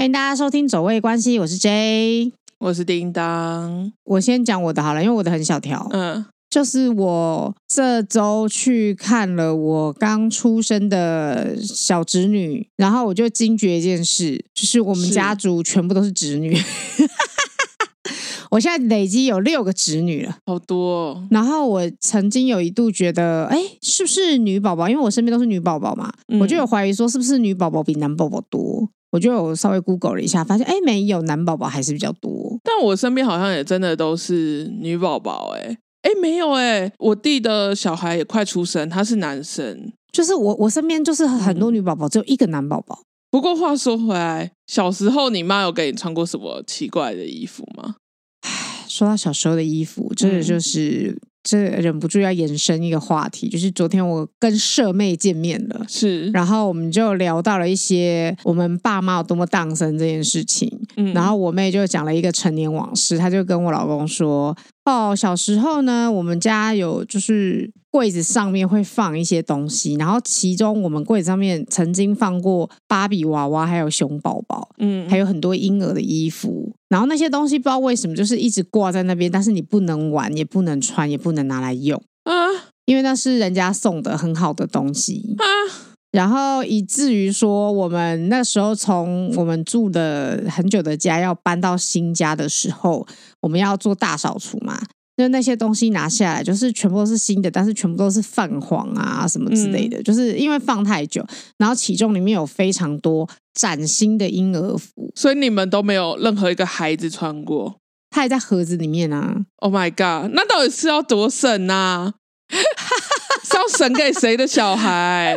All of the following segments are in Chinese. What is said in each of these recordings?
欢迎大家收听《走位关系》，我是 J，我是叮当。我先讲我的好了，因为我的很小条。嗯，就是我这周去看了我刚出生的小侄女，然后我就惊觉一件事，就是我们家族全部都是侄女。我现在累积有六个侄女了，好多哦。然后我曾经有一度觉得，哎，是不是女宝宝？因为我身边都是女宝宝嘛，嗯、我就有怀疑说，是不是女宝宝比男宝宝多？我就有稍微 Google 了一下，发现哎，没有，男宝宝还是比较多。但我身边好像也真的都是女宝宝，哎，哎，没有哎，我弟的小孩也快出生，他是男生。就是我我身边就是很多女宝宝，只有一个男宝宝。不过话说回来，小时候你妈有给你穿过什么奇怪的衣服吗？说到小时候的衣服，真的就是、嗯、这忍不住要延伸一个话题，就是昨天我跟舍妹见面了，是，然后我们就聊到了一些我们爸妈有多么当生这件事情，嗯，然后我妹就讲了一个陈年往事，她就跟我老公说，哦，小时候呢，我们家有就是。柜子上面会放一些东西，然后其中我们柜子上面曾经放过芭比娃娃，还有熊宝宝，嗯，还有很多婴儿的衣服。然后那些东西不知道为什么就是一直挂在那边，但是你不能玩，也不能穿，也不能拿来用啊，因为那是人家送的很好的东西啊。然后以至于说，我们那时候从我们住的很久的家要搬到新家的时候，我们要做大扫除嘛。就那些东西拿下来，就是全部都是新的，但是全部都是泛黄啊什么之类的，嗯、就是因为放太久，然后其中里面有非常多崭新的婴儿服，所以你们都没有任何一个孩子穿过，它还在盒子里面啊！Oh my god，那到底是要多省啊？是要省给谁的小孩？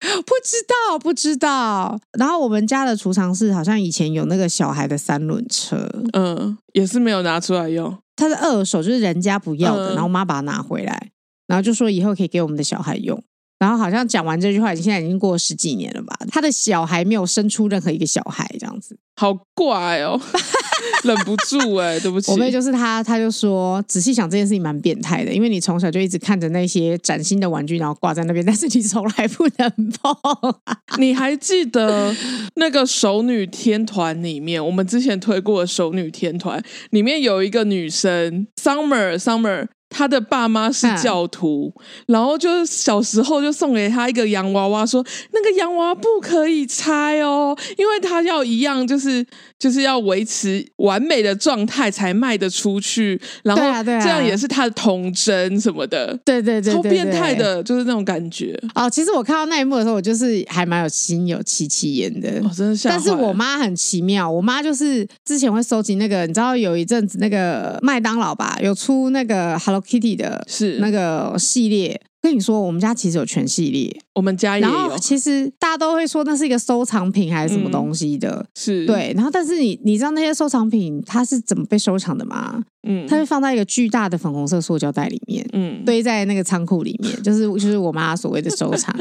不知道，不知道。然后我们家的储藏室好像以前有那个小孩的三轮车，嗯，也是没有拿出来用。它是二手，就是人家不要的，嗯、然后我妈把它拿回来，然后就说以后可以给我们的小孩用。然后好像讲完这句话，现在已经过了十几年了吧？他的小孩没有生出任何一个小孩，这样子，好怪哦，忍不住哎、欸，对不起。我妹就是他，他就说，仔细想这件事情蛮变态的，因为你从小就一直看着那些崭新的玩具，然后挂在那边，但是你从来不能碰。你还记得那个熟女天团里面，我们之前推过的熟女天团里面有一个女生，Summer Summer。他的爸妈是教徒，嗯、然后就是小时候就送给他一个洋娃娃，说那个洋娃娃不可以拆哦，因为他要一样，就是就是要维持完美的状态才卖得出去。然后这样也是他的童真什么的，对对对，超变态的，就是那种感觉。哦，其实我看到那一幕的时候，我就是还蛮有心有戚戚焉的。哦，真的吓。但是我妈很奇妙，我妈就是之前会收集那个，你知道有一阵子那个麦当劳吧，有出那个 Hello。Kitty 的是那个系列，跟你说，我们家其实有全系列，我们家也有。然后其实大家都会说那是一个收藏品还是什么东西的，嗯、是对。然后但是你你知道那些收藏品它是怎么被收藏的吗？嗯，它会放在一个巨大的粉红色塑胶袋里面，嗯，堆在那个仓库里面，就是就是我妈所谓的收藏。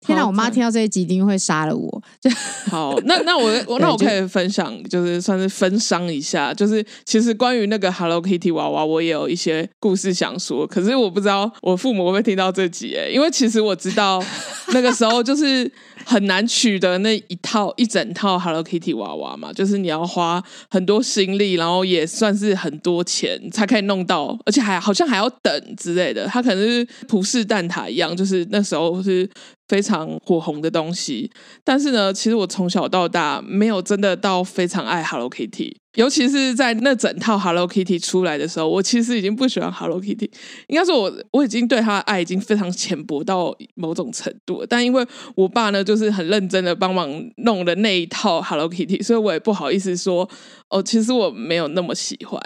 天哪！我妈听到这一集一定会杀了我。就好，那那我 我那我可以分享，就是算是分享一下，就是其实关于那个 Hello Kitty 娃娃，我也有一些故事想说。可是我不知道我父母会不会听到这集诶，因为其实我知道 那个时候就是很难取得那一套一整套 Hello Kitty 娃娃嘛，就是你要花很多心力，然后也算是很多钱才可以弄到，而且还好像还要等之类的。它可能是葡式蛋挞一样，就是那时候是。非常火红的东西，但是呢，其实我从小到大没有真的到非常爱 Hello Kitty，尤其是在那整套 Hello Kitty 出来的时候，我其实已经不喜欢 Hello Kitty，应该说我我已经对他的爱已经非常浅薄到某种程度，但因为我爸呢，就是很认真的帮忙弄了那一套 Hello Kitty，所以我也不好意思说哦，其实我没有那么喜欢，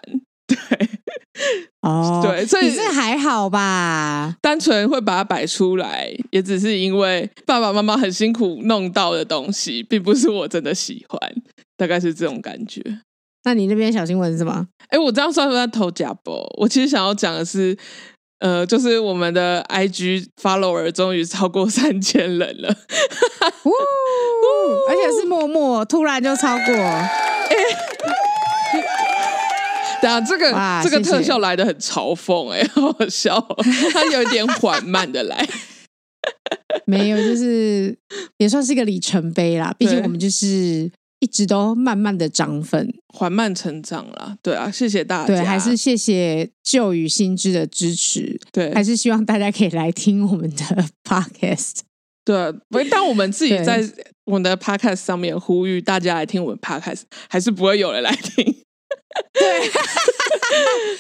哦，对，所以是还好吧。单纯会把它摆出来，也只是因为爸爸妈妈很辛苦弄到的东西，并不是我真的喜欢，大概是这种感觉。那你那边小新闻是什么？哎，我这样算不算偷假播？我其实想要讲的是，呃，就是我们的 IG follower 终于超过三千人了，而且是默默突然就超过。等下，这个这个特效来的很嘲讽，欸，哎，好 好笑，它有点缓慢的来，没有，就是也算是一个里程碑啦。毕竟我们就是一直都慢慢的涨粉，缓慢成长啦。对啊，谢谢大家，对，还是谢谢旧与新知的支持，对，还是希望大家可以来听我们的 podcast。对，不会当我们自己在我们的 podcast 上面呼吁大家来听我们 podcast，还是不会有人来听。对，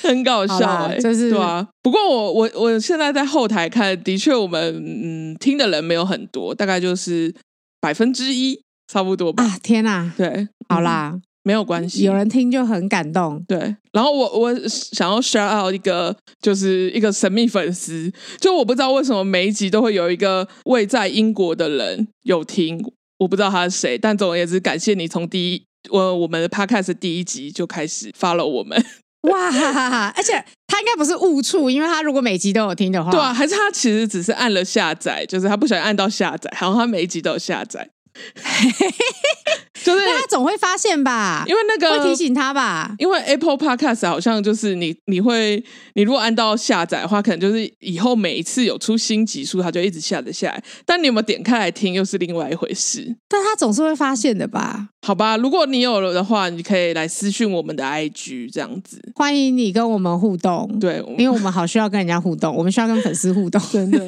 很搞笑哎、欸，就是对啊。不过我我我现在在后台看，的确我们嗯听的人没有很多，大概就是百分之一，差不多吧。啊天哪！对，好啦。嗯没有关系，有人听就很感动。对，然后我我想要 shout out 一个，就是一个神秘粉丝，就我不知道为什么每一集都会有一个位在英国的人有听，我不知道他是谁，但总而言之，感谢你从第一我我们的 podcast 第一集就开始 follow 我们。哇哈哈哈！而且他应该不是误触，因为他如果每集都有听的话，对啊，还是他其实只是按了下载，就是他不小心按到下载，然后他每一集都有下载。就是他总会发现吧，因为那个会提醒他吧，因为 Apple Podcast 好像就是你你会你如果按到下载的话，可能就是以后每一次有出新集数，它就一直下载下来。但你有没有点开来听，又是另外一回事。但他总是会发现的吧？好吧，如果你有了的话，你可以来私讯我们的 IG 这样子，欢迎你跟我们互动。对，因为我们好需要跟人家互动，我们需要跟粉丝互动，真的。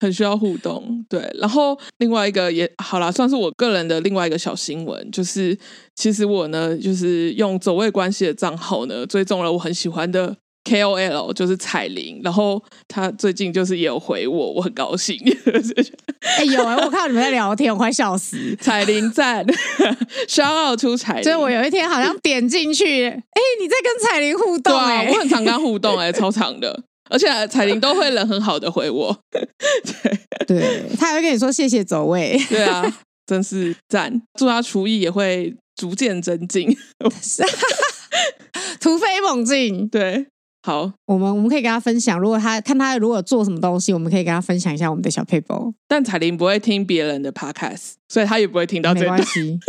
很需要互动，对。然后另外一个也好啦，算是我个人的另外一个小新闻，就是其实我呢，就是用走位关系的账号呢，追踪了我很喜欢的 KOL，就是彩玲。然后他最近就是也有回我，我很高兴。哎、欸、有哎、欸，我看到你们在聊天，我快笑死。彩铃赞，shout out 出彩玲。所以我有一天好像点进去，哎、欸，你在跟彩铃互动、欸？哎、啊，我很常跟他互动、欸，哎，超长的。而且彩玲都会人很好的回我，对，对，他还会跟你说谢谢走位，对啊，真是赞，祝他厨艺也会逐渐增进，突飞猛进，对。好，我们我们可以跟他分享，如果他看他如果做什么东西，我们可以跟他分享一下我们的小撇步。但彩玲不会听别人的 podcast，所以他也不会听到这个。没关系，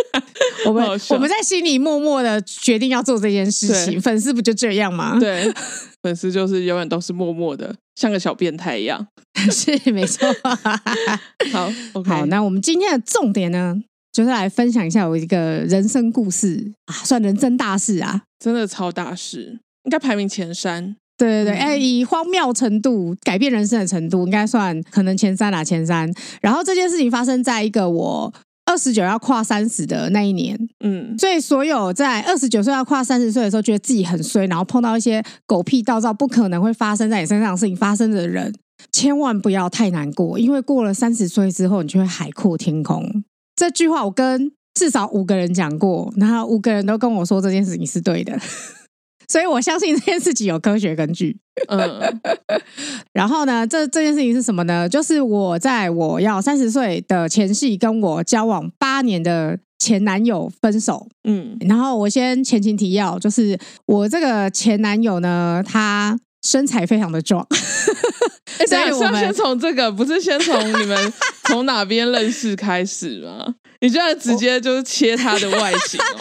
我们 我们在心里默默的决定要做这件事情。粉丝不就这样吗？对，粉丝就是永远都是默默的，像个小变态一样。是没错。好，OK，好，那我们今天的重点呢，就是来分享一下我一个人生故事啊，算人生大事啊，真的超大事。应该排名前三，对对对，哎、嗯，以荒谬程度改变人生的程度，应该算可能前三啦，前三。然后这件事情发生在一个我二十九要跨三十的那一年，嗯，所以所有在二十九岁要跨三十岁的时候，觉得自己很衰，然后碰到一些狗屁倒灶、不可能会发生在你身上的事情发生的人，千万不要太难过，因为过了三十岁之后，你就会海阔天空。这句话我跟至少五个人讲过，然后五个人都跟我说这件事情是对的。所以我相信这件事情有科学根据。嗯，然后呢，这这件事情是什么呢？就是我在我要三十岁的前夕，跟我交往八年的前男友分手。嗯，然后我先前情提要，就是我这个前男友呢，他身材非常的壮。哎，所以我们先从这个，不是先从你们从哪边认识开始吗？你现在直接就是切他的外形哦。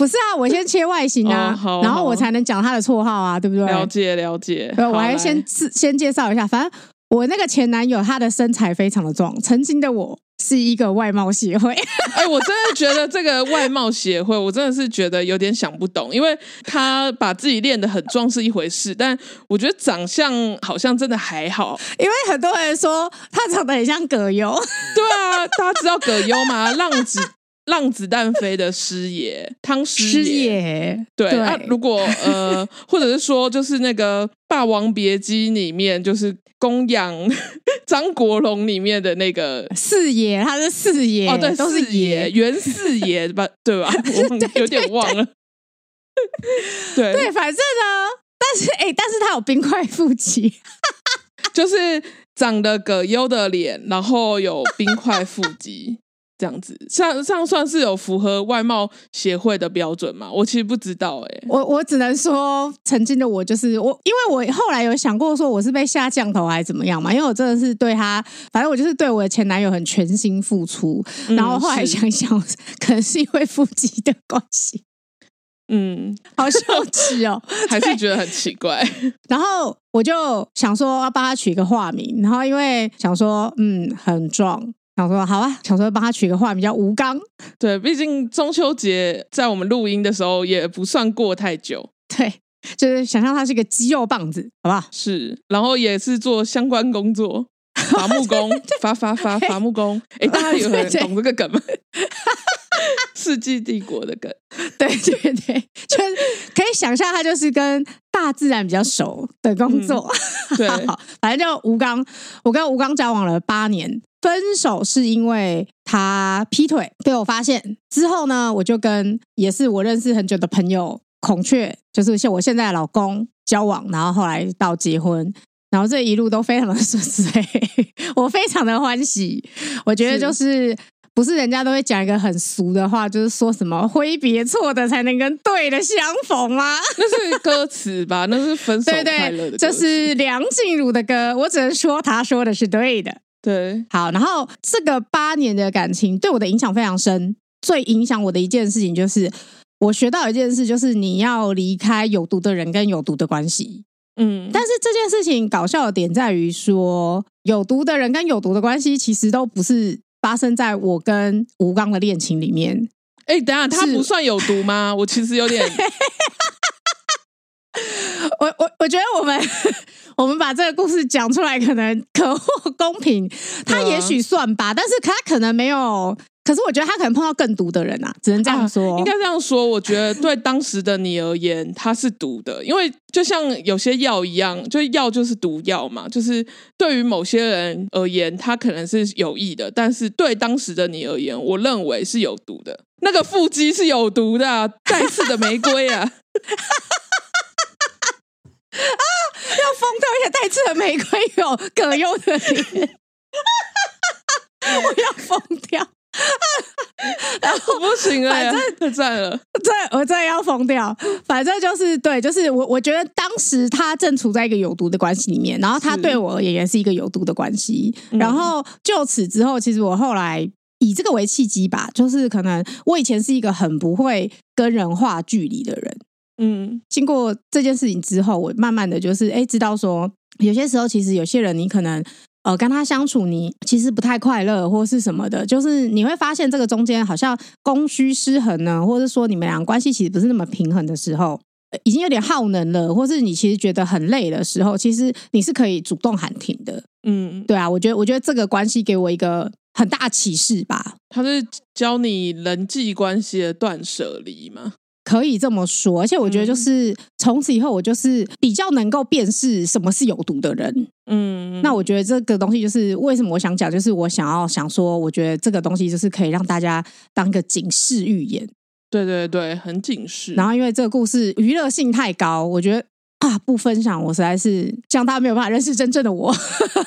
不是啊，我先切外形啊，哦、然后我才能讲他的绰号啊，对不对？了解了解。对，我还先自先介绍一下，反正我那个前男友他的身材非常的壮，曾经的我是一个外貌协会。哎，我真的觉得这个外貌协会，我真的是觉得有点想不懂，因为他把自己练得很壮是一回事，但我觉得长相好像真的还好，因为很多人说他长得很像葛优。对啊，大家知道葛优吗？浪子。让子弹飞的师爷 汤师爷，对，那、啊、如果呃，或者是说，就是那个《霸王别姬》里面，就是供养 张国荣里面的那个四爷，他是四爷哦，对，都是爷，袁四爷吧，对吧？我有点忘了。对。对，反正呢，但是哎、欸，但是他有冰块腹肌，就是长得葛优的脸，然后有冰块腹肌。这样子，像这样算是有符合外貌协会的标准吗？我其实不知道哎、欸，我我只能说，曾经的我就是我，因为我后来有想过说我是被下降头还是怎么样嘛，因为我真的是对他，反正我就是对我的前男友很全心付出，然后后来想一想，可能是因为腹肌的关系，嗯，好羞耻哦，还是觉得很奇怪，然后我就想说要帮他取一个化名，然后因为想说，嗯，很壮。想说好啊，想说帮他取个化名叫吴刚。对，毕竟中秋节在我们录音的时候也不算过太久。对，就是想象他是一个肌肉棒子，好不好？是，然后也是做相关工作，伐木工，伐伐伐伐木工。哎，大家有人懂这个梗吗？世纪帝国的梗，对对对，就是可以想象他就是跟大自然比较熟的工作。嗯、对，反正就吴刚，我跟吴刚交往了八年，分手是因为他劈腿被我发现之后呢，我就跟也是我认识很久的朋友孔雀，就是像我现在的老公交往，然后后来到结婚，然后这一路都非常的顺遂，我非常的欢喜，我觉得就是。是不是人家都会讲一个很俗的话，就是说什么“挥别错的才能跟对的相逢”吗？那是歌词吧？那是分手快乐的歌词。这是梁静茹的歌，我只能说她说的是对的。对，好，然后这个八年的感情对我的影响非常深。最影响我的一件事情就是，我学到一件事，就是你要离开有毒的人跟有毒的关系。嗯，但是这件事情搞笑的点在于说，有毒的人跟有毒的关系其实都不是。发生在我跟吴刚的恋情里面。哎、欸，等下，他不算有毒吗？我其实有点，我我我觉得我们 我们把这个故事讲出来，可能可获公平。他也许算吧，但是他可能没有。可是我觉得他可能碰到更毒的人啊，只能这样说。啊、应该这样说，我觉得对当时的你而言，他是毒的，因为就像有些药一样，就药就是毒药嘛。就是对于某些人而言，他可能是有益的，但是对当时的你而言，我认为是有毒的。那个腹肌是有毒的、啊，带刺的玫瑰啊！啊，要疯掉！而且带刺的玫瑰有葛优的脸，我要疯掉！然 后不行了，反正太赞了，这我真的要疯掉。反正就是对，就是我我觉得当时他正处在一个有毒的关系里面，然后他对我而言也是一个有毒的关系。然后就此之后，其实我后来以这个为契机吧，就是可能我以前是一个很不会跟人画距离的人。嗯，经过这件事情之后，我慢慢的就是哎，知道说有些时候其实有些人你可能。呃，跟他相处，你其实不太快乐，或是什么的，就是你会发现这个中间好像供需失衡呢，或者说你们俩关系其实不是那么平衡的时候，已经有点耗能了，或是你其实觉得很累的时候，其实你是可以主动喊停的。嗯，对啊，我觉得，我觉得这个关系给我一个很大启示吧。他是教你人际关系的断舍离吗？可以这么说，而且我觉得就是从此以后，我就是比较能够辨识什么是有毒的人。嗯，那我觉得这个东西就是为什么我想讲，就是我想要想说，我觉得这个东西就是可以让大家当个警示预言。对对对，很警示。然后因为这个故事娱乐性太高，我觉得啊，不分享我实在是这样，大家没有办法认识真正的我。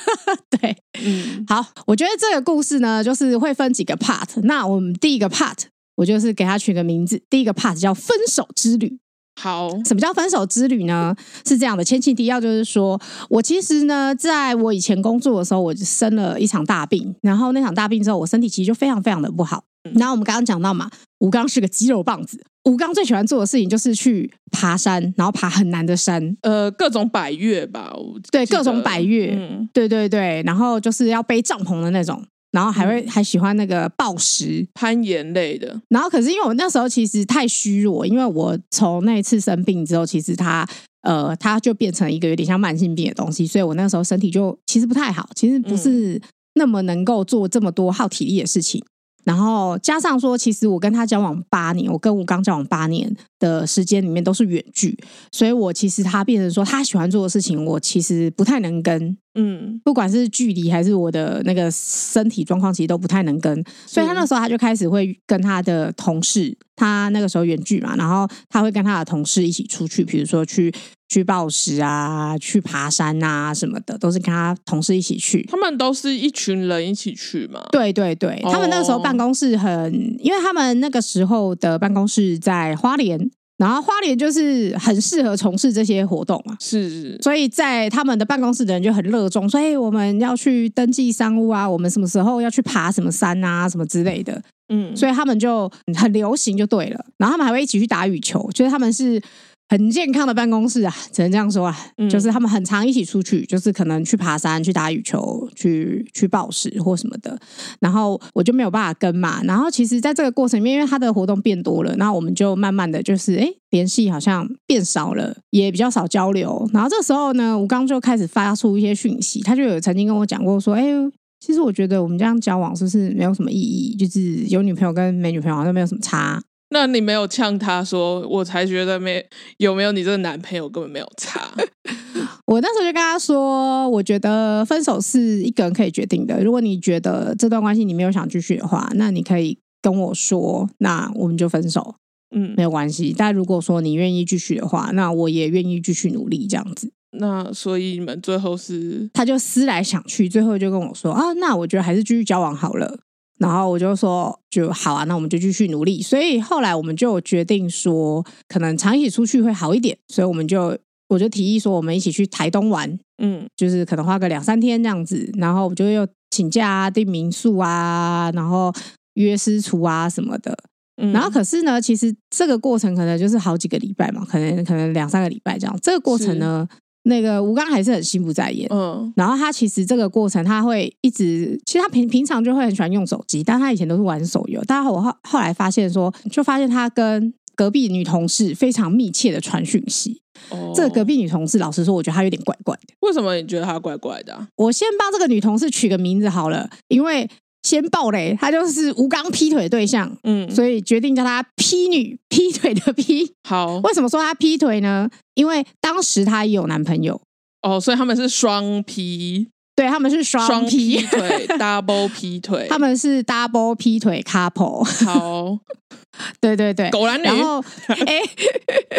对，嗯，好，我觉得这个故事呢，就是会分几个 part。那我们第一个 part。我就是给他取个名字，第一个 part 叫分手之旅。好，什么叫分手之旅呢？是这样的，前情提要就是说，我其实呢，在我以前工作的时候，我就生了一场大病，然后那场大病之后，我身体其实就非常非常的不好。然后我们刚刚讲到嘛，吴刚是个肌肉棒子，吴刚最喜欢做的事情就是去爬山，然后爬很难的山，呃，各种百越吧，对，各种百越，嗯，对对对，然后就是要背帐篷的那种。然后还会、嗯、还喜欢那个暴食攀岩类的。然后可是因为我那时候其实太虚弱，因为我从那一次生病之后，其实它呃它就变成一个有点像慢性病的东西，所以我那时候身体就其实不太好，其实不是那么能够做这么多耗体力的事情。然后加上说，其实我跟他交往八年，我跟吴刚交往八年的时间里面都是远距，所以我其实他变成说他喜欢做的事情，我其实不太能跟。嗯，不管是距离还是我的那个身体状况，其实都不太能跟。所以他那时候他就开始会跟他的同事，他那个时候远距嘛，然后他会跟他的同事一起出去，比如说去。去暴食啊，去爬山啊，什么的，都是跟他同事一起去。他们都是一群人一起去嘛？对对对，他们那个时候办公室很，哦、因为他们那个时候的办公室在花莲，然后花莲就是很适合从事这些活动嘛。是，是，所以在他们的办公室的人就很热衷，所以我们要去登记商务啊，我们什么时候要去爬什么山啊，什么之类的。嗯，所以他们就很流行就对了。然后他们还会一起去打羽球，就是他们是。很健康的办公室啊，只能这样说啊。嗯、就是他们很常一起出去，就是可能去爬山、去打羽球、去去暴食或什么的。然后我就没有办法跟嘛。然后其实在这个过程里面，因为他的活动变多了，那我们就慢慢的就是哎，联系好像变少了，也比较少交流。然后这时候呢，吴刚就开始发出一些讯息，他就有曾经跟我讲过说，哎。其实我觉得我们这样交往是不是没有什么意义？就是有女朋友跟没女朋友好像没有什么差。那你没有呛他说，我才觉得没有没有你这个男朋友根本没有差。我那时候就跟他说，我觉得分手是一个人可以决定的。如果你觉得这段关系你没有想继续的话，那你可以跟我说，那我们就分手，嗯，没有关系。但如果说你愿意继续的话，那我也愿意继续努力这样子。那所以你们最后是，他就思来想去，最后就跟我说啊，那我觉得还是继续交往好了。然后我就说就好啊，那我们就继续努力。所以后来我们就决定说，可能常一起出去会好一点。所以我们就我就提议说，我们一起去台东玩，嗯，就是可能花个两三天这样子。然后我就又请假啊，订民宿啊，然后约师厨啊什么的。嗯，然后可是呢，其实这个过程可能就是好几个礼拜嘛，可能可能两三个礼拜这样。这个过程呢。那个吴刚还是很心不在焉，嗯，然后他其实这个过程他会一直，其实他平平常就会很喜欢用手机，但他以前都是玩手游。但我后后来发现说，就发现他跟隔壁女同事非常密切的传讯息。哦，这个隔壁女同事，老实说，我觉得她有点怪怪的。为什么你觉得她怪怪的啊？我先帮这个女同事取个名字好了，因为。先爆雷，他就是吴刚劈腿的对象，嗯，所以决定叫他劈女，劈腿的劈。好，为什么说他劈腿呢？因为当时她也有男朋友，哦，所以他们是双劈，对，他们是双劈腿，double 劈腿，他们是 double 劈腿 couple。好，对对对，狗男女。然后，哎，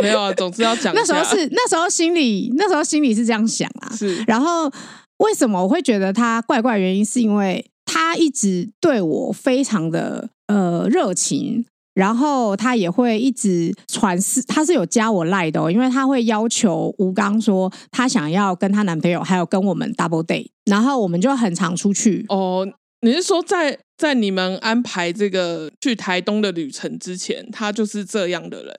没有啊，总之要讲。那时候是那时候心里那时候心里是这样想啊，是。然后为什么我会觉得他怪怪？原因是因为。他一直对我非常的呃热情，然后他也会一直传私，他是有加我赖的哦，因为他会要求吴刚说他想要跟他男朋友还有跟我们 double date，然后我们就很常出去哦。你是说在在你们安排这个去台东的旅程之前，他就是这样的人？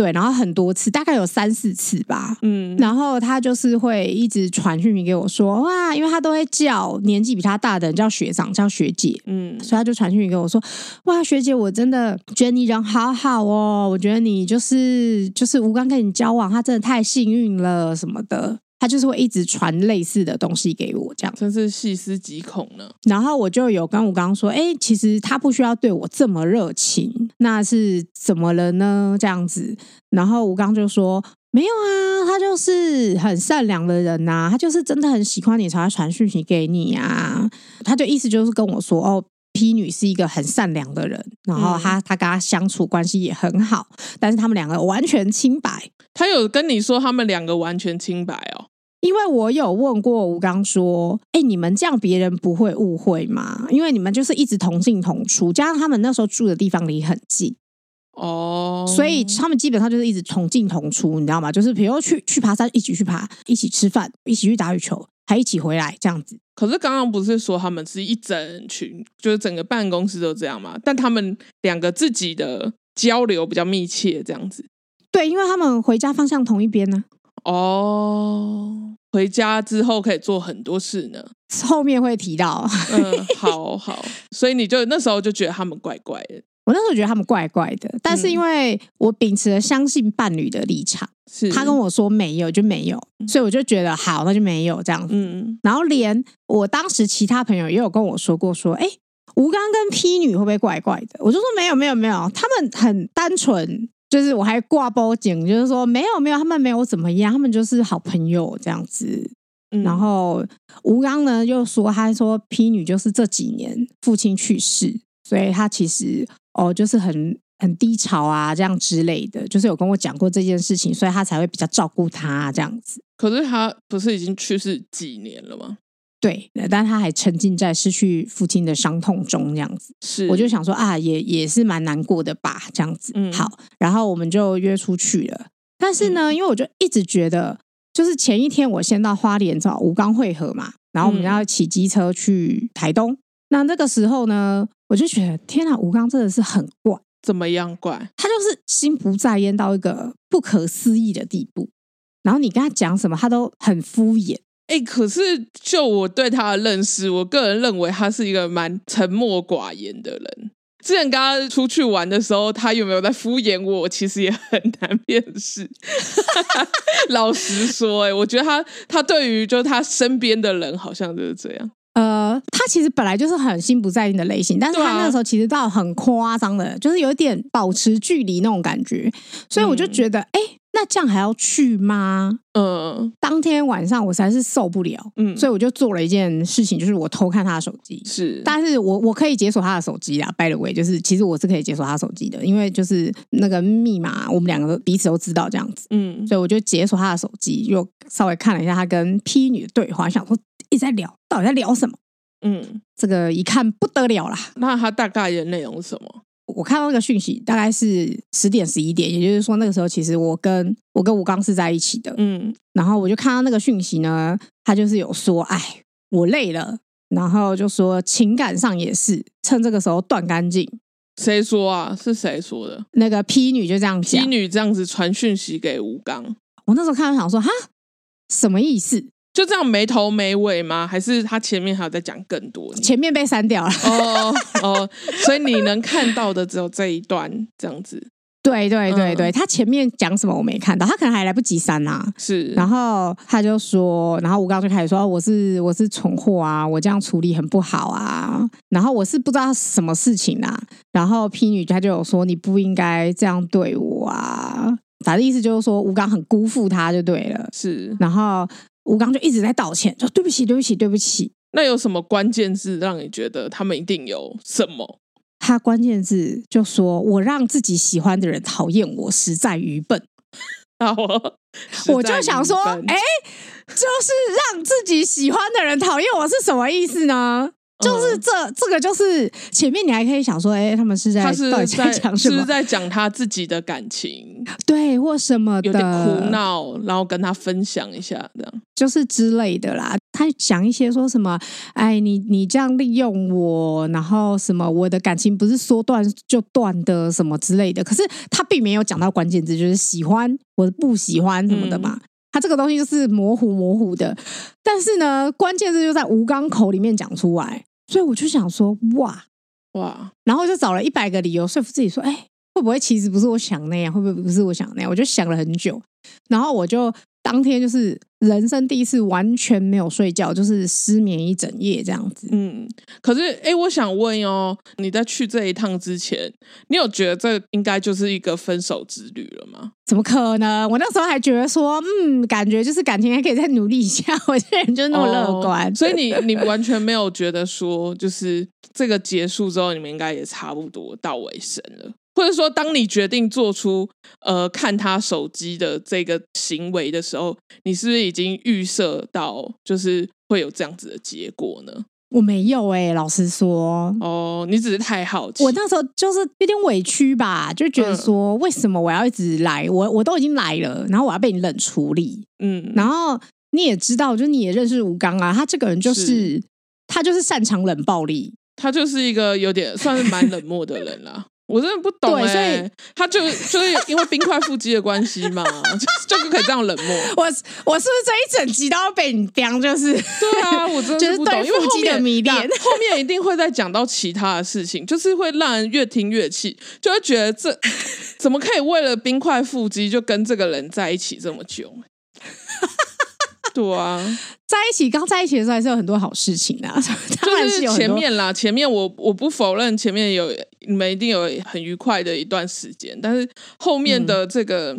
对，然后很多次，大概有三四次吧。嗯，然后他就是会一直传讯息给我说，哇，因为他都会叫年纪比他大的人叫学长、叫学姐，嗯，所以他就传讯息给我说，哇，学姐，我真的觉得你人好好哦，我觉得你就是就是吴刚跟你交往，他真的太幸运了什么的。他就是会一直传类似的东西给我，这样真是细思极恐呢。然后我就有跟吴刚说，哎，其实他不需要对我这么热情，那是怎么了呢？这样子，然后吴刚就说，没有啊，他就是很善良的人呐，他就是真的很喜欢你，才会传讯息给你啊。他就意思就是跟我说，哦，P 女是一个很善良的人，然后他他跟他相处关系也很好，但是他们两个完全清白。他有跟你说他们两个完全清白哦？因为我有问过吴刚说，哎，你们这样别人不会误会吗？因为你们就是一直同进同出，加上他们那时候住的地方离很近哦，所以他们基本上就是一直同进同出，你知道吗？就是比如去去爬山，一起去爬，一起吃饭，一起去打羽球，还一起回来这样子。可是刚刚不是说他们是一整群，就是整个办公室都这样吗？但他们两个自己的交流比较密切，这样子。对，因为他们回家方向同一边呢。哦，回家之后可以做很多事呢，后面会提到。嗯，好好，所以你就那时候就觉得他们怪怪的。我那时候觉得他们怪怪的，但是因为我秉持了相信伴侣的立场，是他跟我说没有就没有，所以我就觉得好，那就没有这样子。嗯，然后连我当时其他朋友也有跟我说过，说哎，吴刚跟 P 女会不会怪怪的？我就说没有没有没有，他们很单纯。就是我还挂报警，就是说没有没有，他们没有怎么样，他们就是好朋友这样子。嗯、然后吴刚呢又说，他说 P 女就是这几年父亲去世，所以他其实哦就是很很低潮啊这样之类的，就是有跟我讲过这件事情，所以他才会比较照顾他这样子。可是他不是已经去世几年了吗？对，但他还沉浸在失去父亲的伤痛中，这样子。是，我就想说啊，也也是蛮难过的吧，这样子。嗯，好，然后我们就约出去了。但是呢，嗯、因为我就一直觉得，就是前一天我先到花莲找吴刚会合嘛，然后我们要骑机车去台东。嗯、那那个时候呢，我就觉得天哪，吴刚真的是很怪。怎么样怪？他就是心不在焉到一个不可思议的地步。然后你跟他讲什么，他都很敷衍。哎、欸，可是就我对他的认识，我个人认为他是一个蛮沉默寡言的人。之前跟他出去玩的时候，他有没有在敷衍我？其实也很难辨识。老实说、欸，哎，我觉得他他对于就是他身边的人，好像就是这样。呃，他其实本来就是很心不在焉的类型，但是他那个时候其实到很夸张的，就是有点保持距离那种感觉。所以我就觉得，哎、嗯。欸那这样还要去吗？嗯，当天晚上我实在是受不了，嗯，所以我就做了一件事情，就是我偷看他的手机。是，但是我我可以解锁他的手机啊。By the way，就是其实我是可以解锁他手机的，因为就是那个密码，我们两个彼此都知道这样子。嗯，所以我就解锁他的手机，又稍微看了一下他跟 P 女的对话，想说一直在聊，到底在聊什么？嗯，这个一看不得了啦。那他大概的内容是什么？我看到那个讯息大概是十点十一点，也就是说那个时候其实我跟我跟吴刚是在一起的，嗯，然后我就看到那个讯息呢，他就是有说，哎，我累了，然后就说情感上也是趁这个时候断干净。谁说啊？是谁说的？那个 P 女就这样讲，P 女这样子传讯息给吴刚，我那时候看到想说，哈，什么意思？就这样没头没尾吗？还是他前面还有在讲更多？前面被删掉了哦哦，所以你能看到的只有这一段这样子。对对对对，嗯、他前面讲什么我没看到，他可能还来不及删啊。是，然后他就说，然后吴刚就开始说，我是我是蠢货啊，我这样处理很不好啊，然后我是不知道什么事情啊，然后 P 女她就有说你不应该这样对我啊，反正意思就是说吴刚很辜负他就对了。是，然后。吴刚就一直在道歉，说对不起，对不起，对不起。那有什么关键字让你觉得他们一定有什么？他关键字就说：“我让自己喜欢的人讨厌我，实在愚笨。”那，我我就想说，哎，就是让自己喜欢的人讨厌我是什么意思呢？就是这，这个就是前面你还可以想说，哎，他们是在他是在讲什么？是在讲他自己的感情，对，或什么的有点苦恼，然后跟他分享一下，这样就是之类的啦。他讲一些说什么，哎，你你这样利用我，然后什么我的感情不是说断就断的，什么之类的。可是他并没有讲到关键字，就是喜欢或者不喜欢什么的嘛。嗯他这个东西就是模糊模糊的，但是呢，关键字就在吴刚口里面讲出来，所以我就想说，哇哇，然后就找了一百个理由说服自己说，哎，会不会其实不是我想那样？会不会不是我想那样？我就想了很久，然后我就。当天就是人生第一次完全没有睡觉，就是失眠一整夜这样子。嗯，可是哎，我想问哦，你在去这一趟之前，你有觉得这应该就是一个分手之旅了吗？怎么可能？我那时候还觉得说，嗯，感觉就是感情还可以再努力一下。我这人就是那么乐观，哦，所以你你完全没有觉得说，就是这个结束之后，你们应该也差不多到尾声了。或者说，当你决定做出呃看他手机的这个行为的时候，你是不是已经预设到就是会有这样子的结果呢？我没有哎、欸，老实说，哦，你只是太好奇。我那时候就是有点委屈吧，就觉得说，为什么我要一直来？我我都已经来了，然后我要被你冷处理。嗯，然后你也知道，就是你也认识吴刚啊，他这个人就是，是他就是擅长冷暴力，他就是一个有点算是蛮冷漠的人啦。我真的不懂哎、欸，他就就是因为冰块腹肌的关系嘛，就就可以这样冷漠。我我是不是这一整集都要被你刁？就是对啊，我真的是不懂，因为后面迷恋，后面一定会再讲到其他的事情，就是会让人越听越气，就会觉得这怎么可以为了冰块腹肌就跟这个人在一起这么久？对啊，在一起刚在一起的时候还是有很多好事情的，就是前面啦，前面我我不否认前面有你们一定有很愉快的一段时间，但是后面的这个，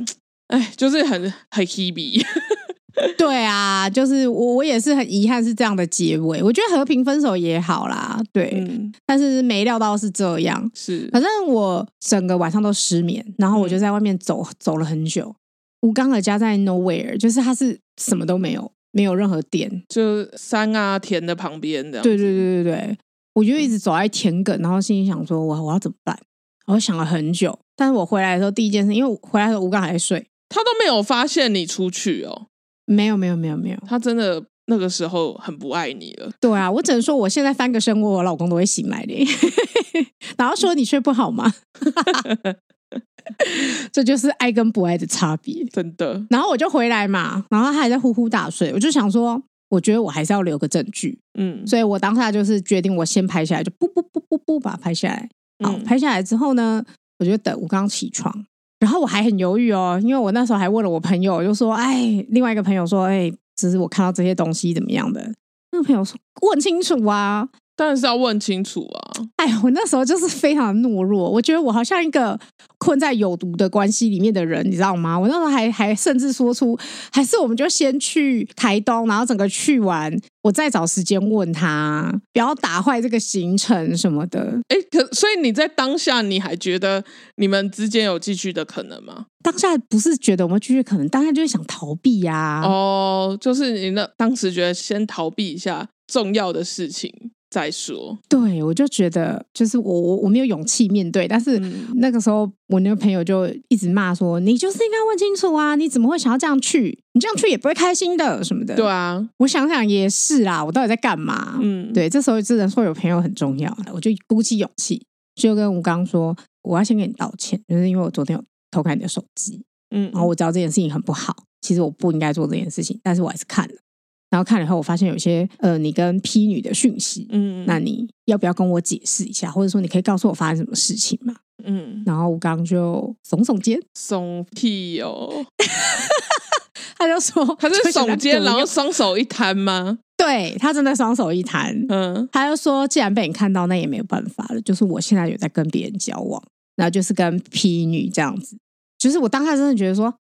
哎、嗯，就是很很 heavy。对啊，就是我我也是很遗憾是这样的结尾，我觉得和平分手也好啦，对，嗯、但是没料到是这样，是，反正我整个晚上都失眠，然后我就在外面走、嗯、走了很久。吴刚的家在 nowhere，就是他是什么都没有，没有任何店，就山啊田的旁边的。对对对对对，我就一直走在田埂，然后心里想说，我我要怎么办？我想了很久，但是我回来的时候第一件事，因为回来的时候吴刚还在睡，他都没有发现你出去哦。没有没有没有没有，他真的那个时候很不爱你了。对啊，我只能说，我现在翻个身，我老公都会醒来的。然后说你睡不好吗？这就是爱跟不爱的差别，真的。然后我就回来嘛，然后他还在呼呼大睡，我就想说，我觉得我还是要留个证据，嗯，所以我当下就是决定，我先拍下来，就不不不不不把它拍下来。好，拍下来之后呢，我就等我刚起床，然后我还很犹豫哦，因为我那时候还问了我朋友，就说，哎，另外一个朋友说，哎，只是我看到这些东西怎么样的？那个朋友说，问清楚啊。当然是要问清楚啊！哎，我那时候就是非常懦弱，我觉得我好像一个困在有毒的关系里面的人，你知道吗？我那时候还还甚至说出，还是我们就先去台东，然后整个去完，我再找时间问他，不要打坏这个行程什么的。哎，可所以你在当下你还觉得你们之间有继续的可能吗？当下不是觉得我们继续可能，当下就是想逃避呀。哦，就是你那当时觉得先逃避一下重要的事情。再说，对，我就觉得就是我我我没有勇气面对，但是那个时候我那个朋友就一直骂说：“你就是应该问清楚啊，你怎么会想要这样去？你这样去也不会开心的什么的。”对啊，我想想也是啦，我到底在干嘛？嗯，对，这时候只能说有朋友很重要，我就鼓起勇气，就跟吴刚说：“我要先给你道歉，就是因为我昨天有偷看你的手机，嗯，然后我知道这件事情很不好，其实我不应该做这件事情，但是我还是看了。”然后看了以后，我发现有些呃，你跟 P 女的讯息，嗯，那你要不要跟我解释一下，或者说你可以告诉我发生什么事情嘛？嗯，然后我刚刚就耸耸肩，耸屁哦，他就说他是耸肩，然后双手一摊吗？对，他真的双手一摊，嗯，他就说既然被你看到，那也没有办法了，就是我现在有在跟别人交往，然后就是跟 P 女这样子，就是我当下真的觉得说，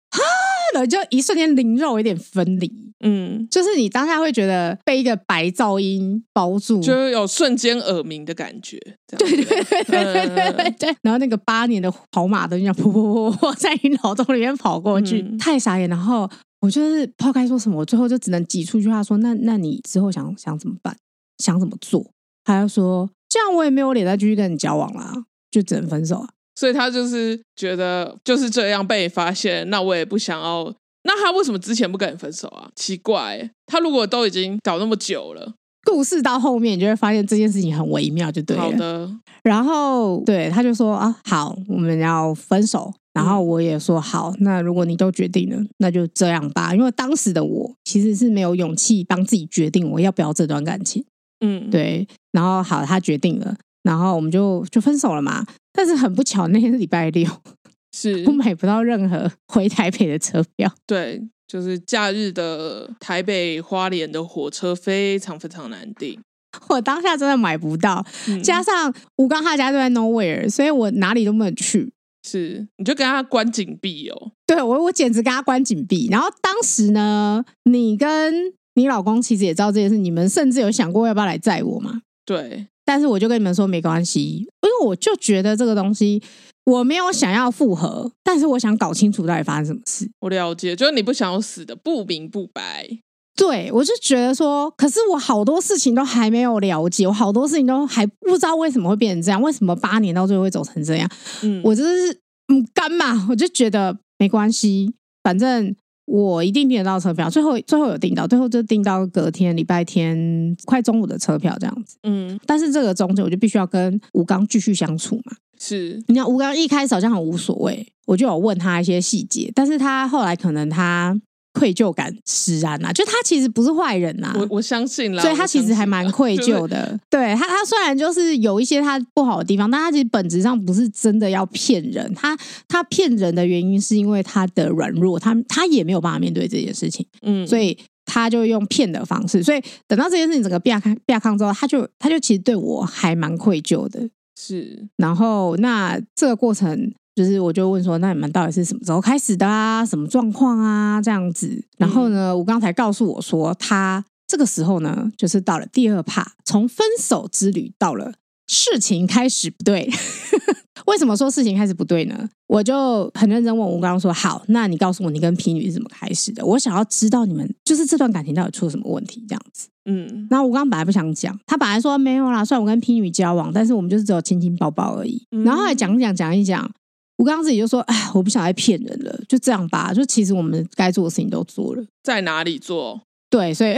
哈。就一瞬间灵肉有点分离，嗯，就是你当下会觉得被一个白噪音包住，就有瞬间耳鸣的感觉。对对对对对对对对。然后那个八年的跑马灯就噗噗噗 在你脑中里面跑过去，嗯、太傻眼。然后我就是抛开说什么，我最后就只能挤出一句话说：“那那你之后想想怎么办？想怎么做？”他就说：“这样我也没有脸再继续跟你交往了，就只能分手啊。”所以他就是觉得就是这样被你发现，那我也不想要。那他为什么之前不跟你分手啊？奇怪，他如果都已经搞那么久了，故事到后面你就会发现这件事情很微妙，就对了。好的。然后对他就说啊，好，我们要分手。然后我也说好，那如果你都决定了，那就这样吧。因为当时的我其实是没有勇气帮自己决定我要不要这段感情。嗯，对。然后好，他决定了，然后我们就就分手了嘛。但是很不巧，那天是礼拜六，是我买不到任何回台北的车票。对，就是假日的台北花莲的火车非常非常难订。我当下真的买不到，嗯、加上吴刚他家就在 nowhere，所以我哪里都没有去。是，你就跟他关紧闭哦。对，我我简直跟他关紧闭。然后当时呢，你跟你老公其实也知道这件事，你们甚至有想过要不要来载我吗？对。但是我就跟你们说没关系，因为我就觉得这个东西我没有想要复合，但是我想搞清楚到底发生什么事。我了解，就是你不想要死的不明不白。对，我就觉得说，可是我好多事情都还没有了解，我好多事情都还不知道为什么会变成这样，为什么八年到最后会走成这样？嗯，我就是嗯干嘛？我就觉得没关系，反正。我一定订得到车票，最后最后有订到，最后就订到隔天礼拜天快中午的车票这样子。嗯，但是这个中间我就必须要跟吴刚继续相处嘛。是，你看吴刚一开始好像很无所谓，我就有问他一些细节，但是他后来可能他。愧疚感使然呐、啊，就他其实不是坏人呐、啊，我我相信啦，所以他其实还蛮愧疚的。就是、对他，他虽然就是有一些他不好的地方，但他其实本质上不是真的要骗人。他他骗人的原因是因为他的软弱，他他也没有办法面对这件事情，嗯，所以他就用骗的方式。所以等到这件事情整个变康变康之后，他就他就其实对我还蛮愧疚的。是，然后那这个过程。就是我就问说，那你们到底是什么时候开始的啊？什么状况啊？这样子。然后呢，我刚才告诉我说，他这个时候呢，就是到了第二趴，从分手之旅到了事情开始不对。为什么说事情开始不对呢？我就很认真问吴刚说：“好，那你告诉我，你跟 P 女是怎么开始的？我想要知道你们就是这段感情到底出了什么问题？这样子。”嗯，然后吴刚本来不想讲，他本来说没有啦，虽然我跟 P 女交往，但是我们就是只有亲亲抱抱而已。然后后来讲一讲，讲一讲。我刚刚自己就说，哎，我不想再骗人了，就这样吧。就其实我们该做的事情都做了，在哪里做？对，所以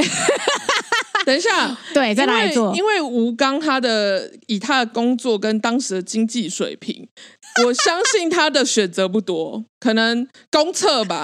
等一下，对，在哪里做？因为吴刚他的以他的工作跟当时的经济水平，我相信他的选择不多，可能公厕吧，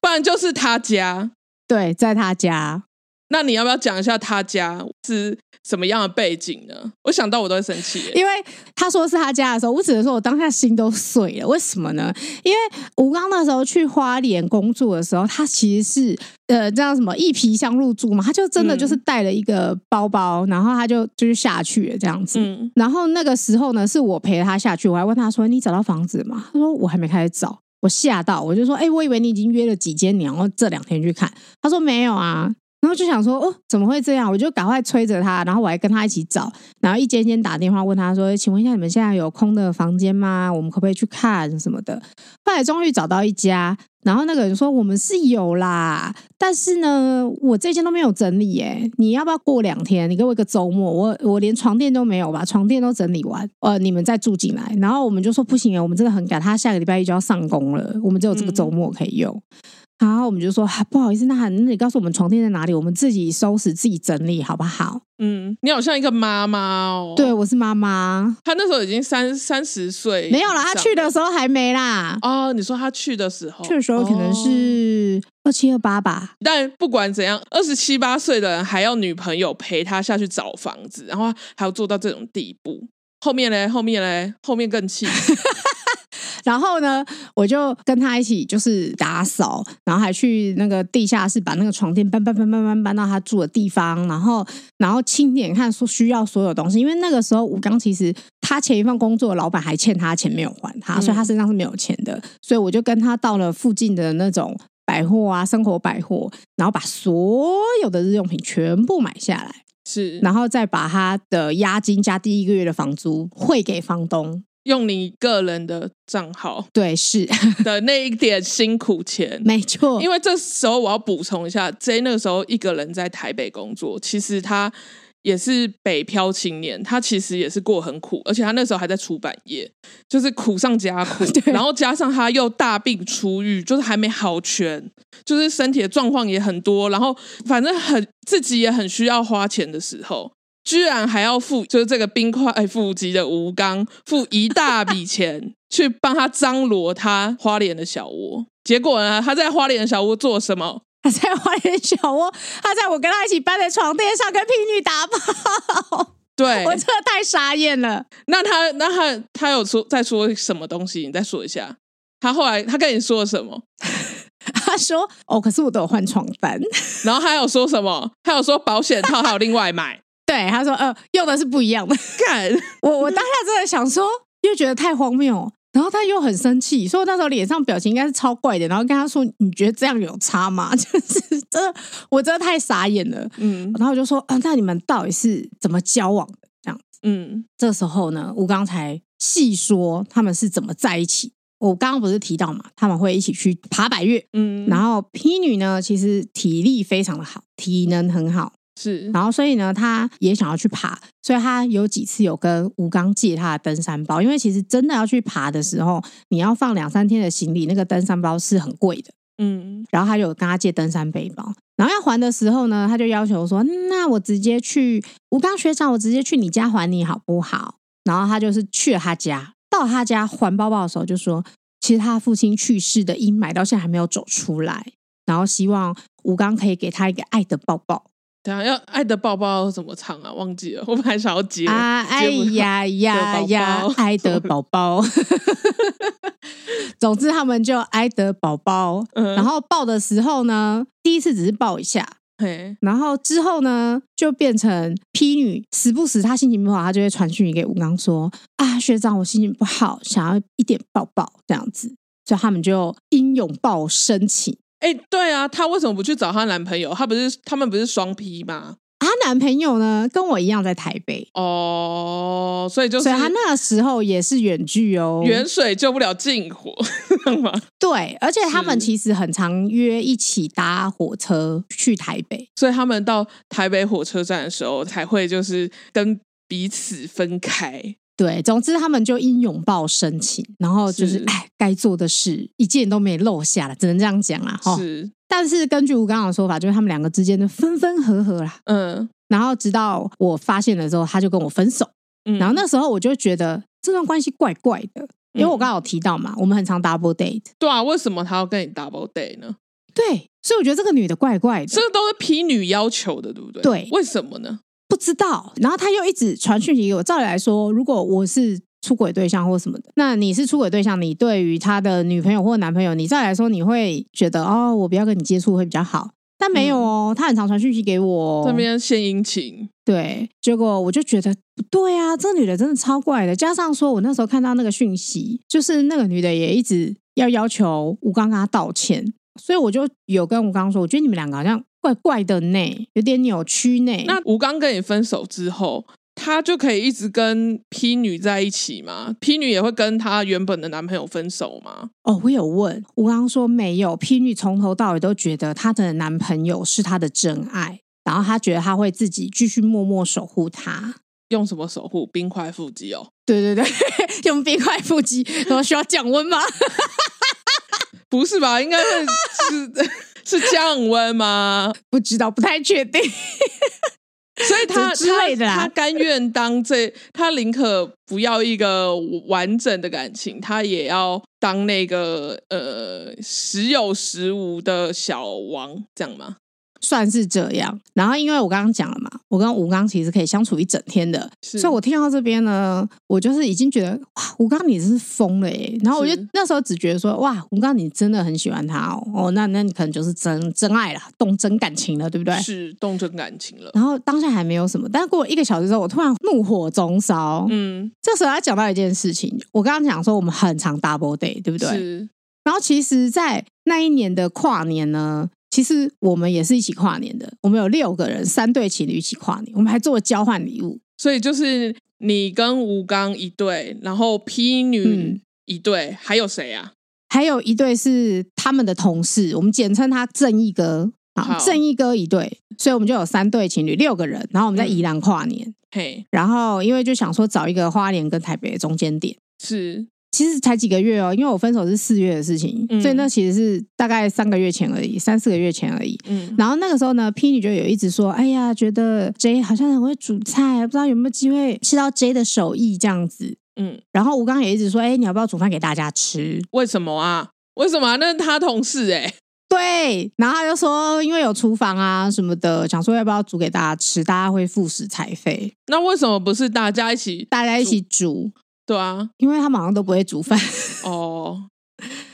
不然就是他家。对，在他家。那你要不要讲一下他家是什么样的背景呢？我想到我都会生气，因为他说是他家的时候，我只能说我当下心都碎了。为什么呢？因为吴刚那时候去花莲工作的时候，他其实是呃，这样什么一皮箱入住嘛，他就真的就是带了一个包包，嗯、然后他就就是下去了这样子。嗯、然后那个时候呢，是我陪他下去，我还问他说：“你找到房子吗？”他说：“我还没开始找。”我吓到，我就说：“哎、欸，我以为你已经约了几间，你然后这两天去看。”他说：“没有啊。”然后就想说，哦，怎么会这样？我就赶快催着他，然后我还跟他一起找，然后一间间打电话问他说：“请问一下，你们现在有空的房间吗？我们可不可以去看什么的？”后来终于找到一家，然后那个人说：“我们是有啦，但是呢，我这间都没有整理耶。你要不要过两天？你给我一个周末，我我连床垫都没有，把床垫都整理完，呃，你们再住进来。”然后我们就说：“不行啊，我们真的很赶，他下个礼拜一就要上工了，我们只有这个周末可以用。嗯”然后我们就说、啊：“不好意思，那那你告诉我们床垫在哪里？我们自己收拾，自己整理，好不好？”嗯，你好像一个妈妈哦。对，我是妈妈。他那时候已经三三十岁，没有啦，他去的时候还没啦。哦，你说他去的时候，去的时候可能是二七二八吧。但不管怎样，二十七八岁的人还要女朋友陪他下去找房子，然后还要做到这种地步。后面嘞，后面嘞，后面更气。然后呢，我就跟他一起就是打扫，然后还去那个地下室把那个床垫搬搬搬搬搬搬到他住的地方，然后然后清点看说需要所有东西，因为那个时候吴刚其实他前一份工作的老板还欠他钱没有还他，所以他身上是没有钱的，所以我就跟他到了附近的那种百货啊，生活百货，然后把所有的日用品全部买下来，是，然后再把他的押金加第一个月的房租汇给房东。用你个人的账号，对，是 的那一点辛苦钱，没错。因为这时候我要补充一下，J 那个时候一个人在台北工作，其实他也是北漂青年，他其实也是过很苦，而且他那时候还在出版业，就是苦上加苦。然后加上他又大病初愈，就是还没好全，就是身体的状况也很多，然后反正很自己也很需要花钱的时候。居然还要付，就是这个冰块腹肌的吴刚付一大笔钱去帮他张罗他花莲的小窝，结果呢，他在花莲的小窝做什么？他在花莲小窝，他在我跟他一起搬的床垫上跟婢女打炮。对，我真的太傻眼了。那他，那他，他有说在说什么东西？你再说一下。他后来他跟你说了什么？他说：“哦，可是我都有换床单。”然后他有说什么？他有说保险套还有另外买。对，他说，呃，用的是不一样的。干，我我当下真的想说，又觉得太荒谬，然后他又很生气，所以我那时候脸上表情应该是超怪的，然后跟他说，你觉得这样有差吗？就是真的，我真的太傻眼了。嗯，然后我就说，啊，那你们到底是怎么交往的？这样子，嗯，这时候呢，我刚才细说他们是怎么在一起。我刚刚不是提到嘛，他们会一起去爬百越，嗯，然后 P 女呢，其实体力非常的好，体能很好。是，然后所以呢，他也想要去爬，所以他有几次有跟吴刚借他的登山包，因为其实真的要去爬的时候，你要放两三天的行李，那个登山包是很贵的，嗯，然后他就跟他借登山背包，然后要还的时候呢，他就要求说，那我直接去吴刚学长，我直接去你家还你好不好？然后他就是去了他家，到他家还包包的时候，就说，其实他父亲去世的阴霾到现在还没有走出来，然后希望吴刚可以给他一个爱的抱抱。等下要爱的抱抱怎么唱啊？忘记了，我本来想要接啊，哎呀 呀呀，爱的宝宝。总之，他们就爱的宝宝。嗯、然后抱的时候呢，第一次只是抱一下，嘿然后之后呢，就变成 P 女，时不时她心情不好，她就会传讯息给吴刚说：“啊，学长，我心情不好，想要一点抱抱。”这样子，所以他们就英勇抱深情。哎，对啊，她为什么不去找她男朋友？她不是他们不是双 P 吗？她男朋友呢，跟我一样在台北哦，所以就是，所以他那个时候也是远距哦，远水救不了近火，对，而且他们其实很常约一起搭火车去台北，所以他们到台北火车站的时候才会就是跟彼此分开。对，总之他们就因拥抱生情，然后就是，哎，该做的事一件都没漏下了，只能这样讲啦。哈。是，但是根据吴刚刚的说法，就是他们两个之间的分分合合啦。嗯，然后直到我发现了之后，他就跟我分手。嗯，然后那时候我就觉得这段关系怪怪的，因为我刚刚有提到嘛，我们很常 double date。对啊，为什么他要跟你 double date 呢？对，所以我觉得这个女的怪怪的，这个都是 P 女要求的，对不对？对，为什么呢？不知道。然后他又一直传讯息给我。照理来说，如果我是出轨对象或什么的，那你是出轨对象，你对于他的女朋友或男朋友，你照理来说，你会觉得哦，我不要跟你接触会比较好。但没有哦，嗯、他很常传讯息给我，这边献殷勤。对，结果我就觉得不对啊，这女的真的超怪的。加上说我那时候看到那个讯息，就是那个女的也一直要要求吴刚跟他道歉。所以我就有跟吴刚说，我觉得你们两个好像怪怪的呢，有点扭曲呢。那吴刚跟你分手之后，他就可以一直跟 P 女在一起吗？P 女也会跟她原本的男朋友分手吗？哦，我有问吴刚说没有，P 女从头到尾都觉得她的男朋友是她的真爱，然后她觉得她会自己继续默默守护他。用什么守护？冰块腹肌哦。对对对，用冰块腹肌，然后需要降温吗？不是吧？应该会是 是降温吗？不知道，不太确定。所以他 之类的他，他甘愿当这，他宁可不要一个完整的感情，他也要当那个呃时有时无的小王，这样吗？算是这样，然后因为我刚刚讲了嘛，我跟吴刚其实可以相处一整天的，所以我听到这边呢，我就是已经觉得哇，吴刚你真是疯了耶！然后我就那时候只觉得说哇，吴刚你真的很喜欢他哦，哦，那那你可能就是真真爱了，动真感情了，对不对？是动真感情了。然后当下还没有什么，但是过了一个小时之后，我突然怒火中烧。嗯，这时候他讲到一件事情，我刚刚讲说我们很常 double day，对不对？是。然后其实，在那一年的跨年呢。其实我们也是一起跨年的，我们有六个人，三对情侣一起跨年，我们还做了交换礼物。所以就是你跟吴刚一对，然后 P 女一对，嗯、还有谁啊？还有一对是他们的同事，我们简称他正义哥。啊，正义哥一对，所以我们就有三对情侣，六个人，然后我们在宜兰跨年。嘿、嗯，然后因为就想说找一个花莲跟台北的中间点，是。其实才几个月哦，因为我分手是四月的事情，嗯、所以那其实是大概三个月前而已，三四个月前而已。嗯，然后那个时候呢，P 女就有一直说：“哎呀，觉得 J 好像很会煮菜，不知道有没有机会吃到 J 的手艺这样子。”嗯，然后吴刚也一直说：“哎，你要不要煮饭给大家吃？”为什么啊？为什么啊？那是他同事哎、欸。对，然后他就说：“因为有厨房啊什么的，想说要不要煮给大家吃，大家会付食材费。”那为什么不是大家一起？大家一起煮？对啊，因为他们好像都不会煮饭 哦，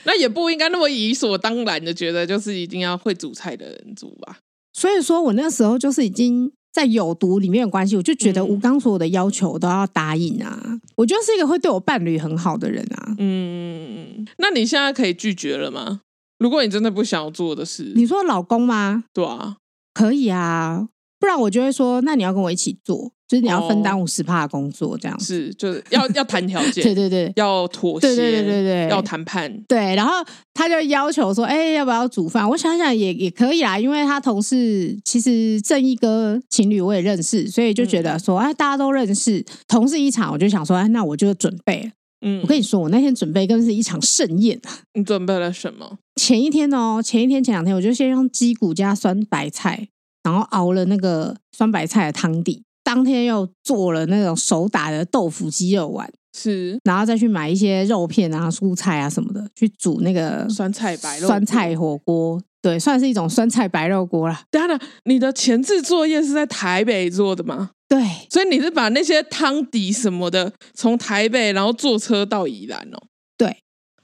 那也不应该那么理所当然的觉得就是一定要会煮菜的人煮吧。所以说我那时候就是已经在有毒里面有关系，我就觉得吴刚所有的要求我都要答应啊，嗯、我就是一个会对我伴侣很好的人啊。嗯，那你现在可以拒绝了吗？如果你真的不想要做的事，你说老公吗？对啊，可以啊，不然我就会说，那你要跟我一起做。就是你要分担五十趴的工作，这样子是就是要要谈条件，对对对，要妥协，对对对对对，要谈判，对。然后他就要求说：“哎、欸，要不要煮饭？”我想想也也可以啊，因为他同事其实正义哥情侣我也认识，所以就觉得说：“哎、嗯，大家都认识，同事一场，我就想说，哎，那我就准备。”嗯，我跟你说，我那天准备更是一场盛宴啊！你准备了什么？前一天哦，前一天前两天，我就先用鸡骨加酸白菜，然后熬了那个酸白菜的汤底。当天又做了那种手打的豆腐鸡肉丸，是，然后再去买一些肉片啊、蔬菜啊什么的，去煮那个酸菜白肉酸菜火锅，对，算是一种酸菜白肉锅啦。等下，你的前置作业是在台北做的吗？对，所以你是把那些汤底什么的从台北，然后坐车到宜兰哦。对，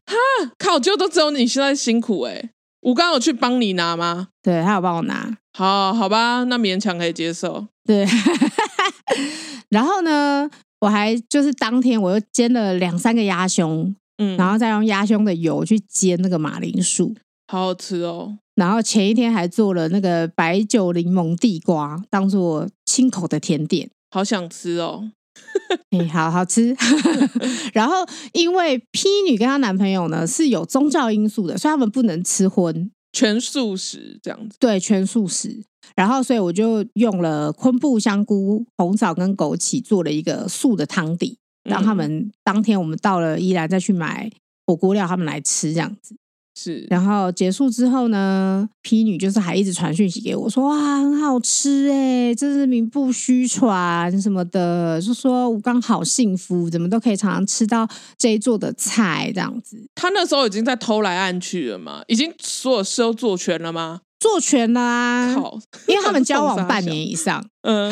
哈，靠，就都只有你现在辛苦哎、欸。我刚刚有去帮你拿吗？对，他有帮我拿。好，好吧，那勉强可以接受。对。然后呢，我还就是当天我又煎了两三个鸭胸，嗯，然后再用鸭胸的油去煎那个马铃薯，好好吃哦。然后前一天还做了那个白酒柠檬地瓜，当做清口的甜点，好想吃哦。哎，好好吃。然后因为 P 女跟她男朋友呢是有宗教因素的，所以他们不能吃荤，全素食这样子。对，全素食。然后，所以我就用了昆布、香菇、红枣跟枸杞做了一个素的汤底，让他们当天我们到了宜兰再去买火锅料，他们来吃这样子。是，然后结束之后呢，P 女就是还一直传讯息给我说，哇很好吃哎，真是名不虚传什么的，就说吴刚好幸福，怎么都可以常常吃到这一做的菜这样子。他那时候已经在偷来暗去了吗？已经所有事都做全了吗？做全了啊！因为他们交往半年以上，嗯，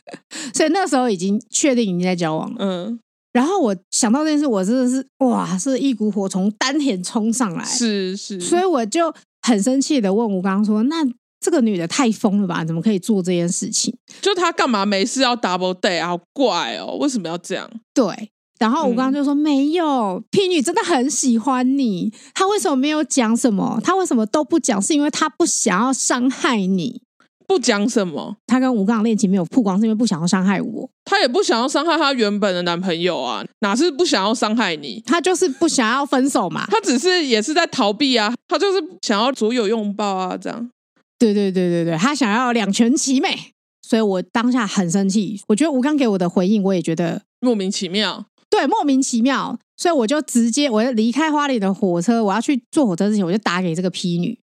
所以那时候已经确定已经在交往了，嗯。然后我想到这件事，我真的是哇，是一股火从丹田冲上来，是是，所以我就很生气的问吴刚说：“那这个女的太疯了吧？怎么可以做这件事情？就她干嘛没事要 double day 啊好怪哦，为什么要这样？”对，然后吴刚就说：“嗯、没有，P 女真的很喜欢你，她为什么没有讲什么？她为什么都不讲？是因为她不想要伤害你。”不讲什么，他跟吴刚的恋情没有曝光，是因为不想要伤害我。他也不想要伤害他原本的男朋友啊，哪是不想要伤害你？他就是不想要分手嘛。他只是也是在逃避啊，他就是想要左右拥抱啊，这样。对对对对对，他想要两全其美，所以我当下很生气。我觉得吴刚给我的回应，我也觉得莫名其妙。对，莫名其妙，所以我就直接，我就离开花莲的火车，我要去坐火车之前，我就打给这个 P 女，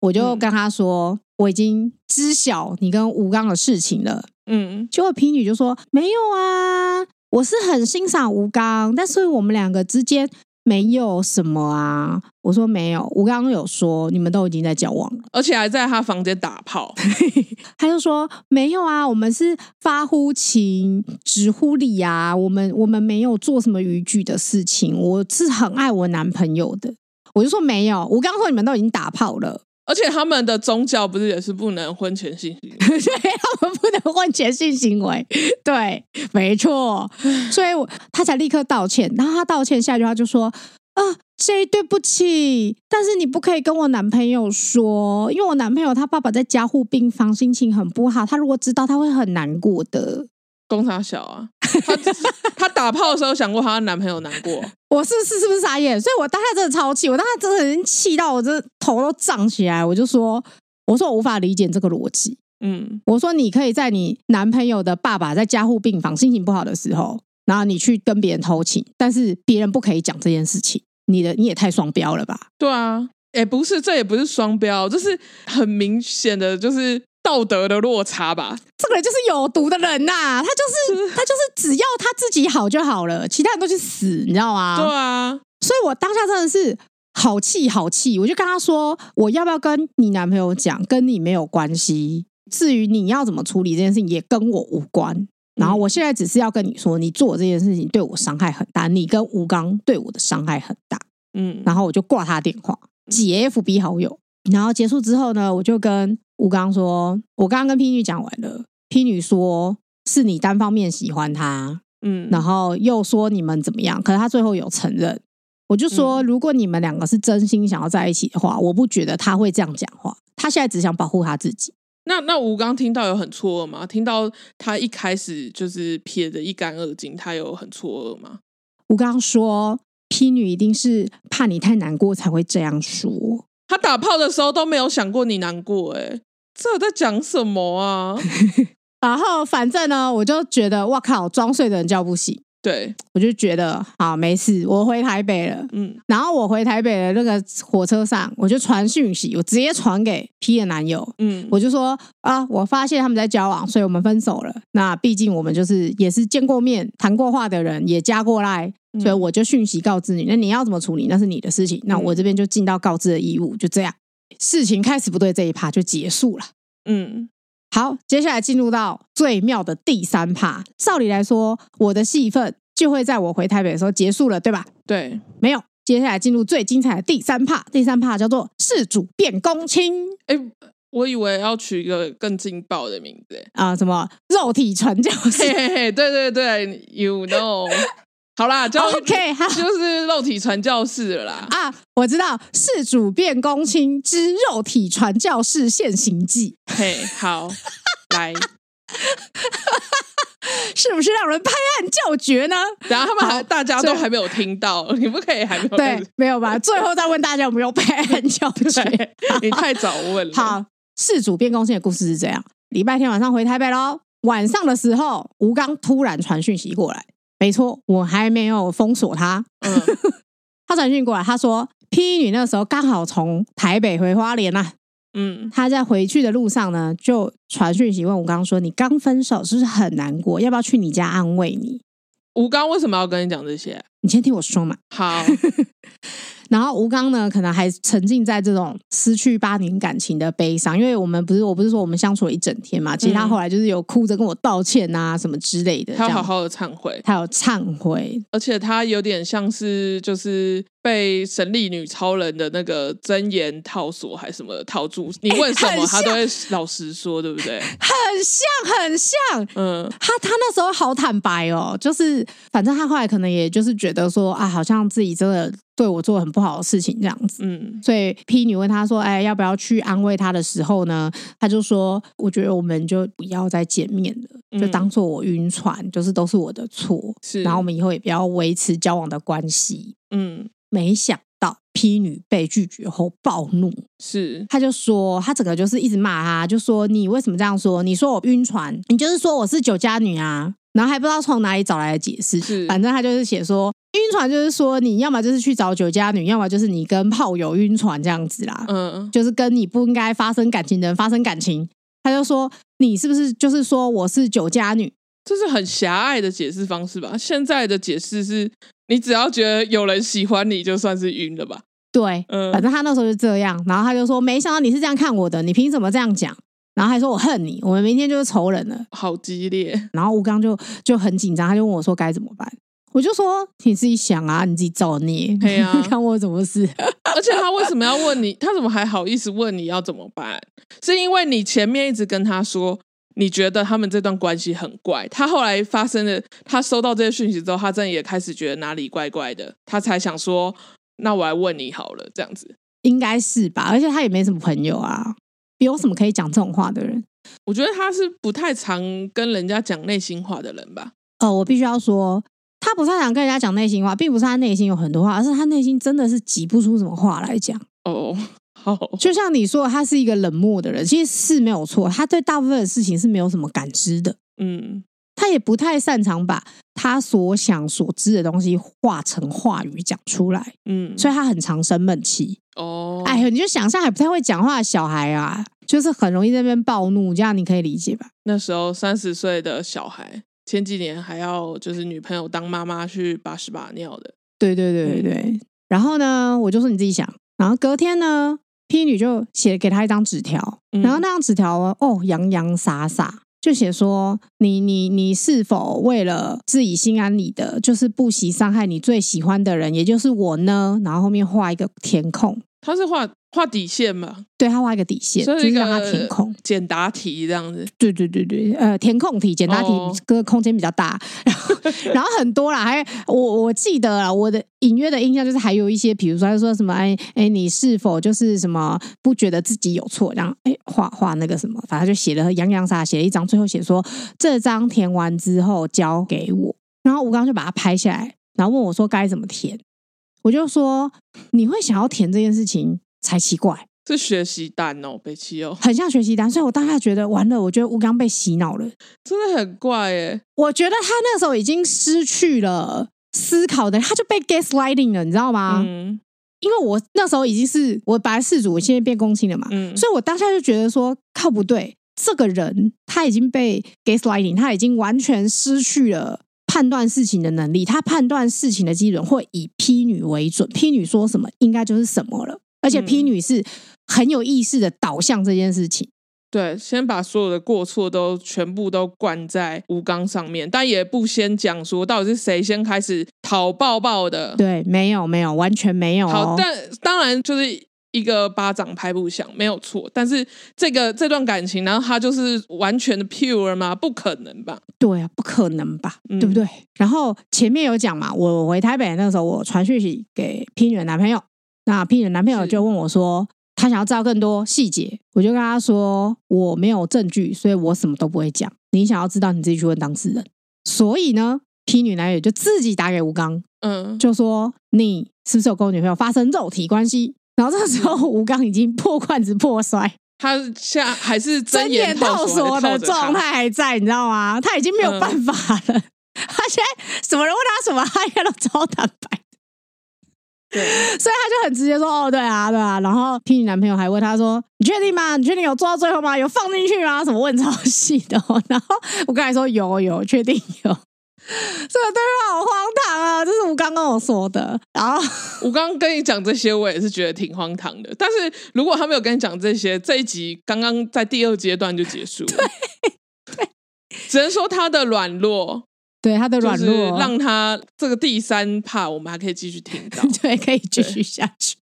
我就跟他说。嗯我已经知晓你跟吴刚的事情了，嗯，结果皮女就说没有啊，我是很欣赏吴刚，但是我们两个之间没有什么啊。我说没有，吴刚有说你们都已经在交往了，而且还在他房间打炮。他就说没有啊，我们是发乎情，止乎礼啊，我们我们没有做什么逾矩的事情，我是很爱我男朋友的。我就说没有，吴刚说你们都已经打炮了。而且他们的宗教不是也是不能婚前性行为？对，他们不能婚前性行为。对，没错。所以他才立刻道歉。然后他道歉下一句话就说：“啊，J，对不起，但是你不可以跟我男朋友说，因为我男朋友他爸爸在加护病房，心情很不好。他如果知道，他会很难过的。”公差小啊，他他打炮的时候想过她的男朋友难过，我是是是不是傻眼？所以我当下真的超气，我当下真的已经气到我这头都胀起来，我就说，我说我无法理解这个逻辑，嗯，我说你可以在你男朋友的爸爸在加护病房心情不好的时候，然后你去跟别人偷情，但是别人不可以讲这件事情，你的你也太双标了吧？对啊，哎，不是，这也不是双标，这是很明显的，就是。道德的落差吧，这个人就是有毒的人呐、啊，他就是 他就是只要他自己好就好了，其他人都去死，你知道吗？对啊，所以我当下真的是好气好气，我就跟他说，我要不要跟你男朋友讲，跟你没有关系，至于你要怎么处理这件事情也跟我无关。然后我现在只是要跟你说，你做这件事情对我伤害很大，你跟吴刚对我的伤害很大。嗯，然后我就挂他电话，解 FB 好友，然后结束之后呢，我就跟。吴刚说：“我刚刚跟 P 女讲完了，P 女说是你单方面喜欢他，嗯，然后又说你们怎么样？可是他最后有承认。我就说，如果你们两个是真心想要在一起的话，我不觉得他会这样讲话。他现在只想保护他自己。那那吴刚听到有很错愕吗？听到他一开始就是撇得一干二净，他有很错愕吗？吴刚说，P 女一定是怕你太难过才会这样说。他打炮的时候都没有想过你难过，哎。”这在讲什么啊？然后反正呢，我就觉得哇靠，装睡的人叫不醒。对，我就觉得好没事，我回台北了。嗯，然后我回台北的那个火车上，我就传讯息，我直接传给 P 的男友。嗯，我就说啊，我发现他们在交往，所以我们分手了。那毕竟我们就是也是见过面、谈过话的人，也加过来，所以我就讯息告知你。那你要怎么处理，那是你的事情。那我这边就尽到告知的义务，就这样。事情开始不对，这一趴就结束了。嗯，好，接下来进入到最妙的第三趴。照理来说，我的戏份就会在我回台北的时候结束了，对吧？对，没有。接下来进入最精彩的第三趴，第三趴叫做“事主变公亲”。哎，我以为要取一个更劲爆的名字啊，什么肉体传教士？嘿嘿嘿，对对对，You know。好啦，就 OK，就是肉体传教士了啦。啊，我知道，事主变公亲之肉体传教士现行记。嘿，好，来，是不是让人拍案叫绝呢？然后他们还大家都还没有听到，你不可以还没有对，没有吧？最后再问大家有没有拍案叫绝？你太早问了。好，事主变公亲的故事是这样：礼拜天晚上回台北喽，晚上的时候，吴刚突然传讯息过来。没错，我还没有封锁他。嗯，他传讯过来，他说 P 女那时候刚好从台北回花莲啊，嗯，他在回去的路上呢，就传讯息问吴刚说：“你刚分手是不是很难过？要不要去你家安慰你？”吴刚为什么要跟你讲这些？你先听我说嘛。好。然后吴刚呢，可能还沉浸在这种失去八年感情的悲伤，因为我们不是，我不是说我们相处了一整天嘛，其实他后来就是有哭着跟我道歉啊，什么之类的，他好好的忏悔，他有忏悔，而且他有点像是就是。被神力女超人的那个真言套索还是什么套住？你问什么，他都会 老实说，对不对？很像，很像。嗯，他他那时候好坦白哦，就是反正他后来可能也就是觉得说啊，好像自己真的对我做很不好的事情这样子。嗯，所以 P 女问他说：“哎，要不要去安慰他的时候呢？”他就说：“我觉得我们就不要再见面了，就当做我晕船，就是都是我的错。是，然后我们以后也不要维持交往的关系。”嗯。没想到 P 女被拒绝后暴怒，是他就说他整个就是一直骂他，就说你为什么这样说？你说我晕船，你就是说我是酒家女啊，然后还不知道从哪里找来的解释。是，反正他就是写说晕船就是说你要么就是去找酒家女，要么就是你跟炮友晕船这样子啦。嗯，就是跟你不应该发生感情的人发生感情。他就说你是不是就是说我是酒家女？这是很狭隘的解释方式吧？现在的解释是。你只要觉得有人喜欢你，就算是晕了吧？对，嗯，反正他那时候就这样，然后他就说：“没想到你是这样看我的，你凭什么这样讲？”然后还说：“我恨你，我们明天就是仇人了。”好激烈。然后吴刚就就很紧张，他就问我说：“该怎么办？”我就说：“你自己想啊，你自己造孽。对啊，看我怎么事。而且他为什么要问你？他怎么还好意思问你要怎么办？是因为你前面一直跟他说。你觉得他们这段关系很怪，他后来发生了，他收到这些讯息之后，他真的也开始觉得哪里怪怪的，他才想说，那我来问你好了，这样子应该是吧？而且他也没什么朋友啊，有什么可以讲这种话的人？我觉得他是不太常跟人家讲内心话的人吧。哦，我必须要说，他不太常跟人家讲内心话，并不是他内心有很多话，而是他内心真的是挤不出什么话来讲。哦。Oh. 就像你说，他是一个冷漠的人，其实是没有错。他对大部分的事情是没有什么感知的，嗯，他也不太擅长把他所想所知的东西化成话语讲出来，嗯，所以他很常生闷气。哦，oh. 哎，你就想象还不太会讲话的小孩啊，就是很容易在那边暴怒，这样你可以理解吧？那时候三十岁的小孩，前几年还要就是女朋友当妈妈去把屎把尿的，对对对对对。嗯、然后呢，我就说你自己想，然后隔天呢？P 女就写给他一张纸条，然后那张纸条哦，洋洋洒洒就写说：“你你你是否为了自己心安理得，就是不惜伤害你最喜欢的人，也就是我呢？”然后后面画一个填空，他是画。画底线嘛，对，他画一个底线，所以就是让他填空简答题这样子。对对对对，呃，填空题、简答题，个空间比较大，然后然后很多啦，还我我记得啊，我的隐约的印象就是还有一些，比如说他说什么，哎哎，你是否就是什么不觉得自己有错？然后哎，画画那个什么，反正就写了洋洋洒洒写了一张，最后写说这张填完之后交给我，然后吴刚就把它拍下来，然后问我说该怎么填，我就说你会想要填这件事情。才奇怪，是学习单哦，北七哦，很像学习单，所以我当下觉得完了，我觉得吴刚被洗脑了，真的很怪耶。我觉得他那时候已经失去了思考的，他就被 gaslighting 了，你知道吗？嗯，因为我那时候已经是我本来事主，我现在变公亲了嘛，嗯，所以我当下就觉得说靠不对，这个人他已经被 gaslighting，他已经完全失去了判断事情的能力，他判断事情的基准会以 P 女为准，P 女说什么应该就是什么了。而且 P 女是很有意识的导向这件事情，嗯、对，先把所有的过错都全部都灌在吴刚上面，但也不先讲说到底是谁先开始讨抱抱的。对，没有没有，完全没有、哦。好，但当然就是一个巴掌拍不响，没有错。但是这个这段感情，然后他就是完全的 pure 吗？不可能吧？对啊，不可能吧？嗯、对不对？然后前面有讲嘛，我回台北那个时候，我传讯息给 P 女的男朋友。那 P 女男朋友就问我说：“他想要知道更多细节。”我就跟他说：“我没有证据，所以我什么都不会讲。你想要知道，你自己去问当事人。”所以呢，P 女男友就自己打给吴刚，嗯，就说：“你是不是有跟我女朋友发生肉体关系？”然后这个时候，吴刚已经破罐子破摔，他现在还是睁眼套锁的状态还在，你知道吗？他已经没有办法了。嗯、他现在什么人问他什么，他应该都超坦白。对，所以他就很直接说：“哦，对啊，对啊。”然后听你男朋友还问他说：“你确定吗？你确定有做到最后吗？有放进去吗？什么问超细的？”然后我刚才说有有，确定有。这个对话好荒唐啊！这是吴刚跟我说的。然后 吴刚跟你讲这些，我也是觉得挺荒唐的。但是如果他没有跟你讲这些，这一集刚刚在第二阶段就结束了。对，对，只能说他的软弱。对他的软弱，让他这个第三 part 我们还可以继续听到，对，可以继续下去。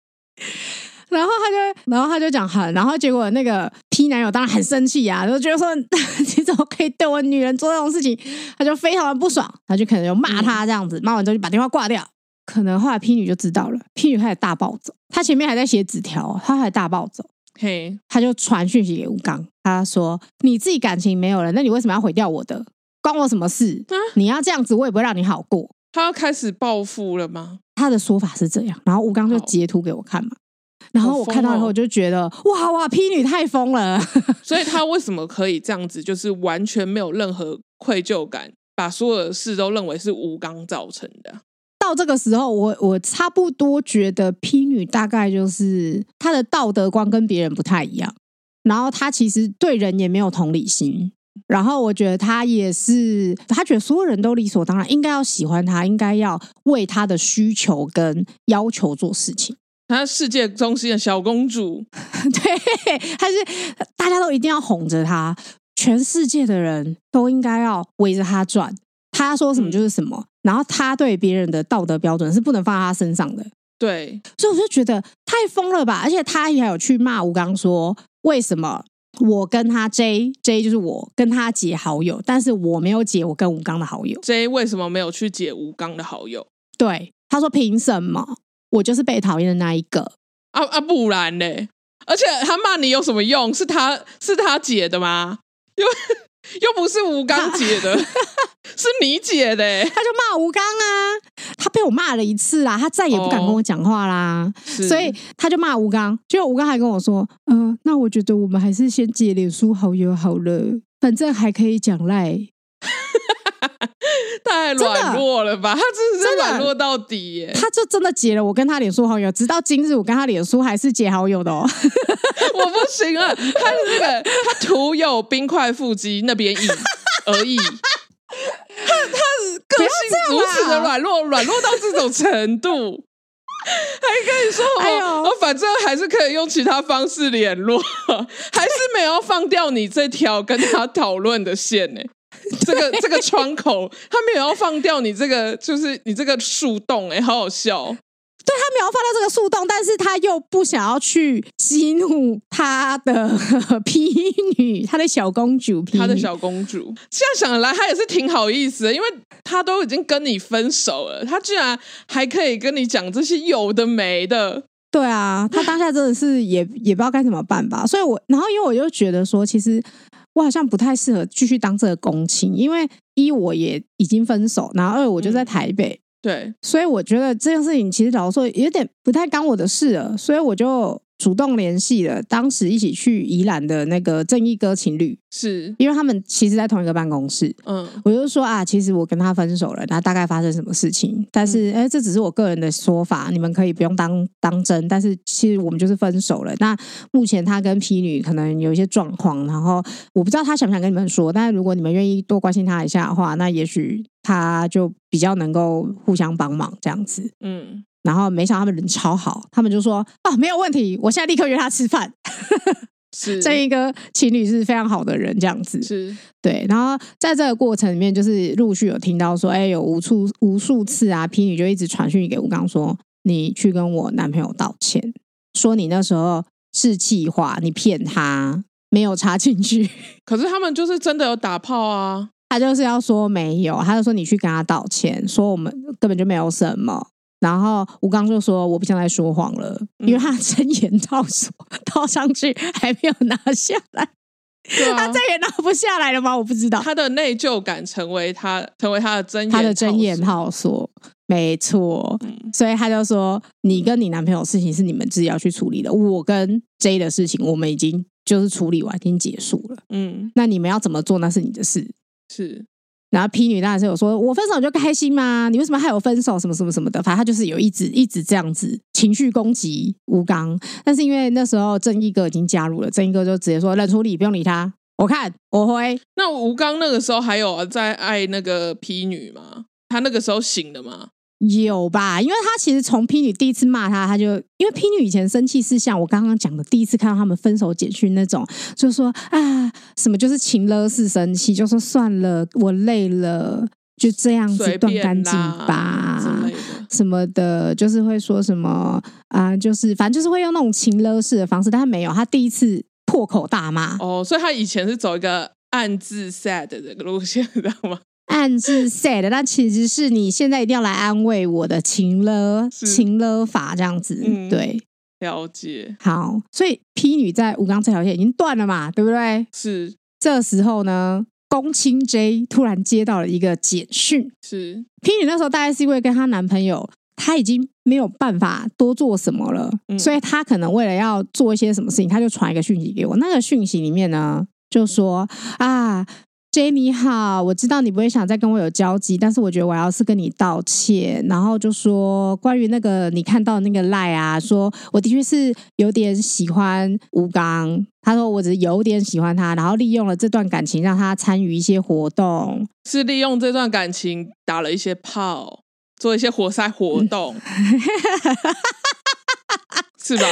然后他就，然后他就讲很，然后结果那个 P 男友当然很生气啊，就觉得说你怎么可以对我女人做这种事情？他就非常的不爽，他就可能就骂他这样子，骂完之后就把电话挂掉。可能后来 P 女就知道了，P 女开始大暴走，她前面还在写纸条，她还大暴走，嘿，她就传讯息给吴刚，她说你自己感情没有了，那你为什么要毁掉我的？关我什么事？啊、你要这样子，我也不会让你好过。他要开始报复了吗？他的说法是这样，然后吴刚就截图给我看嘛，然后我看到以后我就觉得，哦、哇哇，P 女太疯了。所以她为什么可以这样子，就是完全没有任何愧疚感，把所有的事都认为是吴刚造成的？到这个时候，我我差不多觉得 P 女大概就是她的道德观跟别人不太一样，然后她其实对人也没有同理心。然后我觉得他也是，他觉得所有人都理所当然应该要喜欢他，应该要为他的需求跟要求做事情。他世界中心的小公主，对，她是大家都一定要哄着她，全世界的人都应该要围着她转，她说什么就是什么。嗯、然后她对别人的道德标准是不能放在她身上的。对，所以我就觉得太疯了吧！而且她也有去骂吴刚说，为什么？我跟他 J J 就是我跟他解好友，但是我没有解我跟吴刚的好友。J 为什么没有去解吴刚的好友？对，他说凭什么？我就是被讨厌的那一个。啊啊，不然嘞？而且他骂你有什么用？是他是他解的吗？又 又不是吴刚解的，是你解的。他就骂吴刚啊，他被我骂了一次啦，他再也不敢跟我讲话啦，哦、所以他就骂吴刚。结果吴刚还跟我说：“嗯、呃，那我觉得我们还是先解脸书好友好了，反正还可以讲赖。” 太软弱了吧？他真是软弱到底耶！他就真的解了我跟他脸书好友，直到今日我跟他脸书还是解好友的哦。我不行啊，他是那个他徒有冰块腹肌那边硬而已。他他个性如此的软弱，软弱到这种程度，还跟你说哎呦，我反正还是可以用其他方式联络，还是没有放掉你这条跟他讨论的线呢。这个这个窗口，他没有要放掉你这个，就是你这个树洞，哎，好好笑。对，他没有放掉这个树洞，但是他又不想要去激怒他的 P 女，他的小公主他的小公主。现在想来，他也是挺好意思的，因为他都已经跟你分手了，他居然还可以跟你讲这些有的没的。对啊，他当下真的是也也不知道该怎么办吧。所以我，然后因为我就觉得说，其实。我好像不太适合继续当这个公亲，因为一我也已经分手，然后二我就在台北，嗯、对，所以我觉得这件事情其实老实说有点不太干我的事了，所以我就。主动联系了当时一起去宜兰的那个正义哥情侣，是因为他们其实，在同一个办公室。嗯，我就说啊，其实我跟他分手了，那大概发生什么事情？但是，哎、嗯，这只是我个人的说法，你们可以不用当当真。但是，其实我们就是分手了。那目前他跟 P 女可能有一些状况，然后我不知道他想不想跟你们说。但是，如果你们愿意多关心他一下的话，那也许他就比较能够互相帮忙这样子。嗯。然后没想到他们人超好，他们就说哦，没有问题，我现在立刻约他吃饭。是 这一个情侣是非常好的人，这样子是对。然后在这个过程里面，就是陆续有听到说，哎，有无数无数次啊，P 女就一直传讯给吴刚说，你去跟我男朋友道歉，说你那时候是气话，你骗他，没有插进去。可是他们就是真的有打炮啊，他就是要说没有，他就说你去跟他道歉，说我们根本就没有什么。然后吴刚就说：“我不想再说谎了，因为他真言套索套上去还没有拿下来，啊、他再也拿不下来了吗？我不知道。他的内疚感成为他成为他的真他的真言套索，没错。嗯、所以他就说：你跟你男朋友的事情是你们自己要去处理的，我跟 J 的事情我们已经就是处理完，已经结束了。嗯，那你们要怎么做那是你的事，是。”然后 P 女当然是有说，我分手你就开心吗？你为什么害我分手？什么什么什么的，反正他就是有一直一直这样子情绪攻击吴刚。但是因为那时候正义哥已经加入了，正义哥就直接说冷处理，不用理他。我看我会。那吴刚那个时候还有在爱那个 P 女吗？他那个时候醒了吗？有吧，因为他其实从 P 女第一次骂他，他就因为 P 女以前生气是像我刚刚讲的，第一次看到他们分手简讯那种，就说啊什么就是情勒式生气，就说算了，我累了，就这样子断干净吧，什么的，就是会说什么啊，就是反正就是会用那种情勒式的方式，但他没有，他第一次破口大骂哦，所以他以前是走一个暗自 sad 的这个路线，知道吗？暗自 sad，但其实是你现在一定要来安慰我的情了情了法这样子，嗯、对，了解。好，所以 P 女在吴刚这条线已经断了嘛，对不对？是。这时候呢，公卿 J 突然接到了一个简讯，是 P 女那时候大概是因为跟她男朋友，她已经没有办法多做什么了，嗯、所以她可能为了要做一些什么事情，她就传一个讯息给我。那个讯息里面呢，就说啊。J 你好，我知道你不会想再跟我有交集，但是我觉得我要是跟你道歉，然后就说关于那个你看到那个赖啊，说我的确是有点喜欢吴刚，他说我只是有点喜欢他，然后利用了这段感情让他参与一些活动，是利用这段感情打了一些炮，做一些活塞活动，是吧？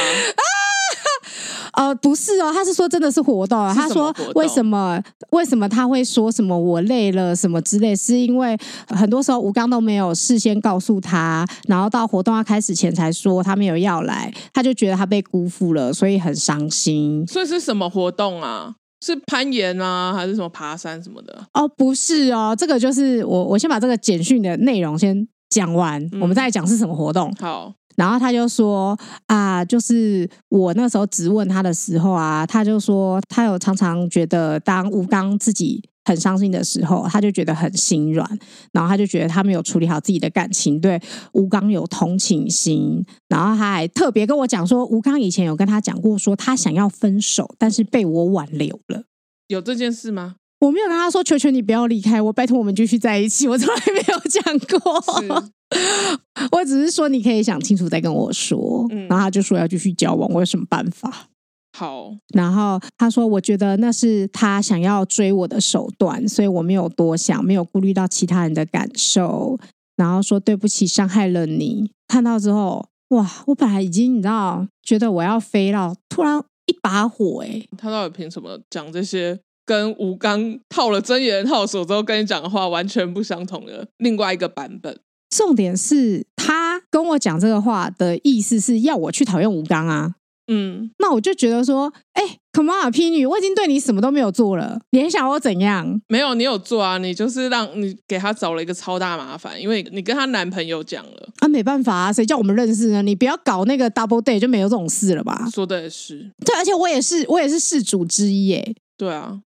呃，不是哦，他是说真的是活动。他说为什么为什么他会说什么我累了什么之类，是因为很多时候吴刚都没有事先告诉他，然后到活动要开始前才说他没有要来，他就觉得他被辜负了，所以很伤心。所以是什么活动啊？是攀岩啊，还是什么爬山什么的？哦，不是哦，这个就是我我先把这个简讯的内容先讲完，嗯，我们再讲是什么活动。好。然后他就说啊，就是我那时候质问他的时候啊，他就说他有常常觉得，当吴刚自己很伤心的时候，他就觉得很心软，然后他就觉得他没有处理好自己的感情，对吴刚有同情心，然后他还特别跟我讲说，吴刚以前有跟他讲过，说他想要分手，但是被我挽留了。有这件事吗？我没有跟他说，求求你不要离开我，拜托我们继续在一起。我从来没有讲过。我只是说，你可以想清楚再跟我说。嗯，然后他就说要继续交往，我有什么办法？好，然后他说，我觉得那是他想要追我的手段，所以我没有多想，没有顾虑到其他人的感受。然后说对不起，伤害了你。看到之后，哇，我本来已经你知道，觉得我要飞了，突然一把火，欸，诶，他到底凭什么讲这些？跟吴刚套了真言套索之后跟你讲的话完全不相同的另外一个版本。重点是他跟我讲这个话的意思是要我去讨厌吴刚啊，嗯，那我就觉得说，哎，Come on 啊，P 女，我已经对你什么都没有做了，你还想我怎样？没有，你有做啊，你就是让你给他找了一个超大麻烦，因为你跟她男朋友讲了啊，没办法啊，谁叫我们认识呢？你不要搞那个 double date 就没有这种事了吧？说的也是，对，而且我也是，我也是事主之一，耶。对啊。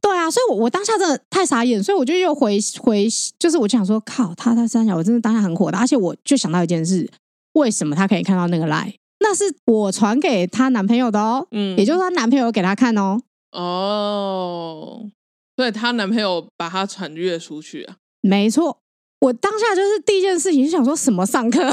对啊，所以我，我我当下真的太傻眼，所以我就又回回，就是我就想说，靠，他他三小，我真的当下很火的，而且我就想到一件事，为什么他可以看到那个 line？那是我传给她男朋友的哦，嗯，也就是她男朋友给她看哦，哦，所以她男朋友把她传阅出去啊？没错，我当下就是第一件事情就想说什么上课，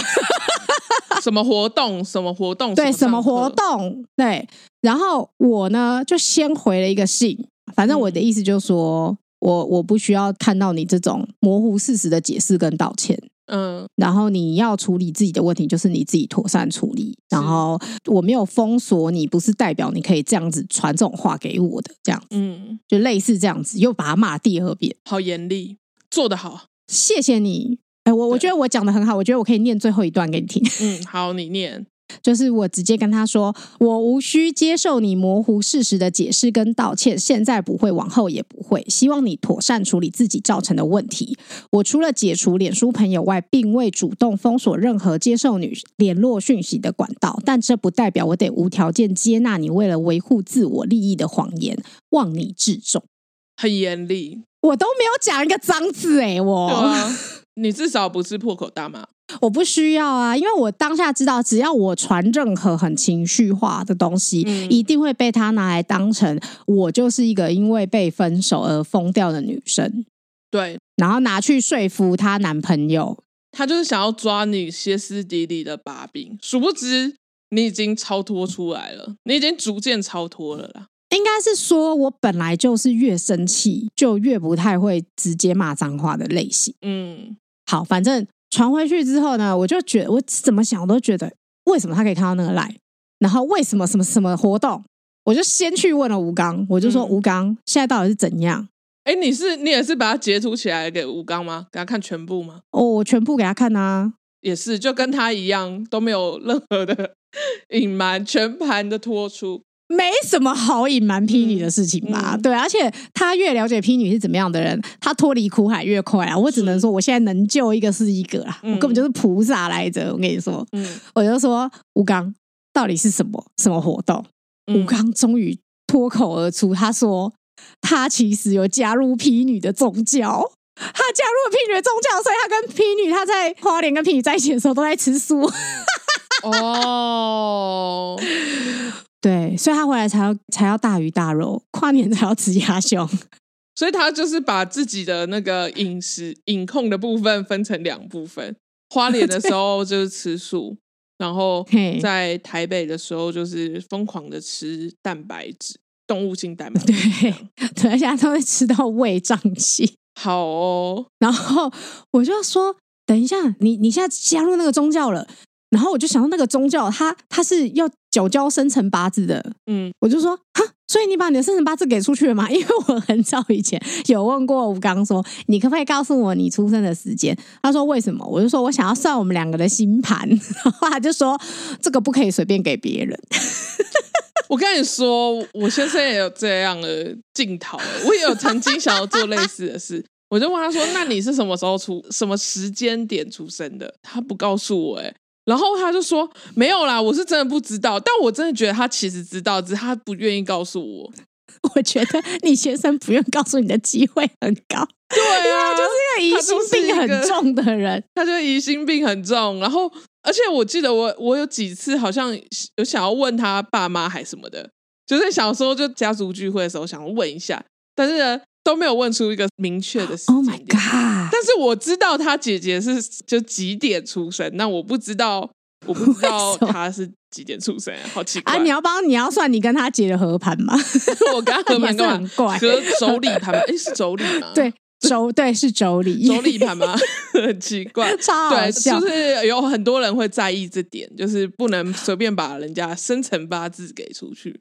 什么活动，什么活动，对，什么活动，对，然后我呢就先回了一个信。反正我的意思就是说，我我不需要看到你这种模糊事实的解释跟道歉，嗯，然后你要处理自己的问题，就是你自己妥善处理。然后我没有封锁你，不是代表你可以这样子传这种话给我的，这样子，嗯，就类似这样子，又把他骂第二遍，好严厉，做得好，谢谢你。哎，我我觉得我讲的很好，我觉得我可以念最后一段给你听。嗯，好，你念。就是我直接跟他说，我无需接受你模糊事实的解释跟道歉，现在不会，往后也不会。希望你妥善处理自己造成的问题。我除了解除脸书朋友外，并未主动封锁任何接受你联络讯息的管道，但这不代表我得无条件接纳你为了维护自我利益的谎言，望你自重。很严厉，我都没有讲一个脏字哎，我，你至少不是破口大骂。我不需要啊，因为我当下知道，只要我传任何很情绪化的东西，嗯，一定会被他拿来当成我就是一个因为被分手而疯掉的女生。对，然后拿去说服她男朋友，她就是想要抓你歇斯底里的把柄，殊不知你已经超脱出来了，你已经逐渐超脱了啦。应该是说，我本来就是越生气就越不太会直接骂脏话的类型。嗯，好，反正传回去之后呢，我就觉得我怎么想我都觉得，为什么他可以看到那个赖？然后为什么什么什么活动？我就先去问了吴刚，我就说吴刚、嗯、现在到底是怎样？哎，你是你也是把它截图起来给吴刚吗？给他看全部吗？哦，我全部给他看啊，也是就跟他一样，都没有任何的 隐瞒，全盘的托出。没什么好隐瞒 P 女的事情吧？对，而且他越了解 P 女是怎么样的人，他脱离苦海越快啊！我只能说，我现在能救一个是一个啊！嗯、我根本就是菩萨来着！我跟你说，嗯、我就说吴刚到底是什么什么活动？吴刚终于脱口而出，他说他其实有加入 P 女的宗教，他加入了 P 女的宗教，所以他跟 P 女他在花莲跟 P 女在一起的时候都在吃素。哦。对，所以他回来才要才要大鱼大肉，跨年才要吃鸭胸，所以他就是把自己的那个饮食饮控的部分分成两部分。花莲的时候就是吃素，然后在台北的时候就是疯狂的吃蛋白质，动物性蛋白质。对，等一下他会吃到胃胀气。好哦，然后我就说，等一下，你你现在加入那个宗教了。然后我就想到那个宗教，他他是要缴交生辰八字的，嗯，我就说哈，所以你把你的生辰八字给出去了吗？因为我很早以前有问过吴刚说，你可不可以告诉我你出生的时间？他说为什么？我就说我想要算我们两个的星盘，然后他就说这个不可以随便给别人。我跟你说，我先生也有这样的镜头，我也有曾经想要做类似的事，我就问他说，那你是什么时候出，什么时间点出生的？他不告诉我，哎。然后他就说没有啦，我是真的不知道，但我真的觉得他其实知道，只是他不愿意告诉我。我觉得你先生不愿告诉你的机会很高，对啊，就是一个疑心病很重的人，他就疑心病很重。然后，而且我记得我我有几次好像有想要问他爸妈还什么的，就是小时候就家族聚会的时候想要问一下，但是呢。都没有问出一个明确的 时间。Oh my god！但是我知道他姐姐是就几点出生，那我不知道，我不知道 他是几点出生，好奇怪啊！你要帮你要算你跟他姐的合盘吗？我跟他合盘很怪，合妯娌盘吗？哎，是妯娌吗？对，妯对是妯娌，妯娌盘吗？很奇怪，超好笑。对，就是有很多人会在意这点，就是不能随便把人家生辰八字给出去。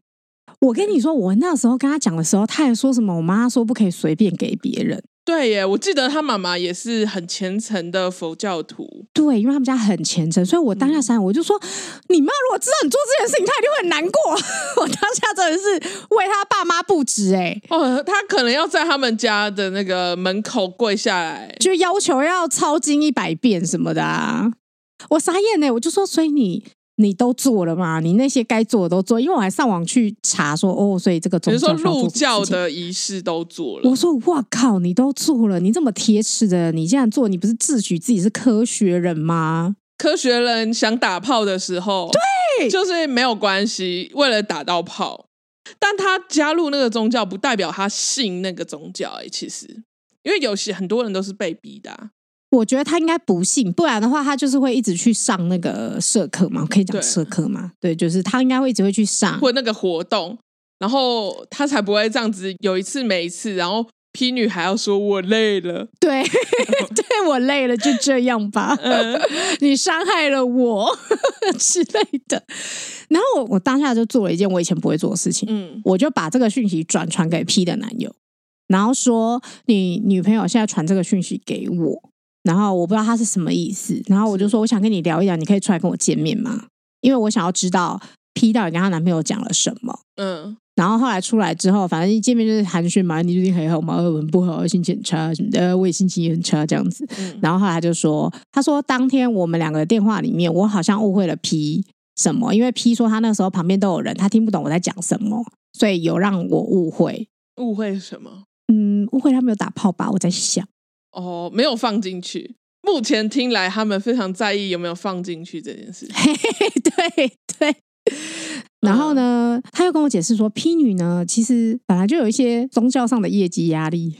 我跟你说，我那时候跟他讲的时候，他还说什么？我妈说不可以随便给别人。对耶，我记得他妈妈也是很虔诚的佛教徒。对，因为他们家很虔诚，所以我当下想，我就说，嗯、你妈如果知道你做这件事情，她一定会很难过。我当下真的是为他爸妈不值哎。哦，他可能要在他们家的那个门口跪下来，就要求要抄经一百遍什么的啊。我傻眼呢，我就说，所以你。你都做了吗？你那些该做的都做，因为我还上网去查说哦，所以这个宗教，比如说入教的仪式都做了。我说哇靠，你都做了，你这么铁齿的，你这样做，你不是自诩自己是科学人吗？科学人想打炮的时候，对，就是没有关系，为了打到炮。但他加入那个宗教，不代表他信那个宗教。哎，其实，因为有些很多人都是被逼的啊。我觉得他应该不信，不然的话他就是会一直去上那个社课嘛，可以讲社课嘛？对，对，就是他应该会一直会去上或那个活动，然后他才不会这样子有一次没一次，然后 P 女还要说我累了，对，对我累了，就这样吧，嗯、你伤害了我 之类的。然后我我当下就做了一件我以前不会做的事情，嗯，我就把这个讯息转传给 P 的男友，然后说你女朋友现在传这个讯息给我。然后我不知道他是什么意思，然后我就说我想跟你聊一聊，你可以出来跟我见面吗？因为我想要知道 P 到底跟她男朋友讲了什么。嗯，然后后来出来之后，反正一见面就是寒暄嘛，你最近还好吗？很不好，心情很差什么的，我也心情也很差这样子。嗯，然后后来他就说，他说当天我们两个的电话里面，我好像误会了 P 什么，因为 P 说他那时候旁边都有人，他听不懂我在讲什么，所以有让我误会。误会什么？嗯，误会他没有打炮吧？我在想。哦，没有放进去。目前听来，他们非常在意有没有放进去这件事。对对。然后呢，他又跟我解释说，P 女呢，其实本来就有一些宗教上的业绩压力。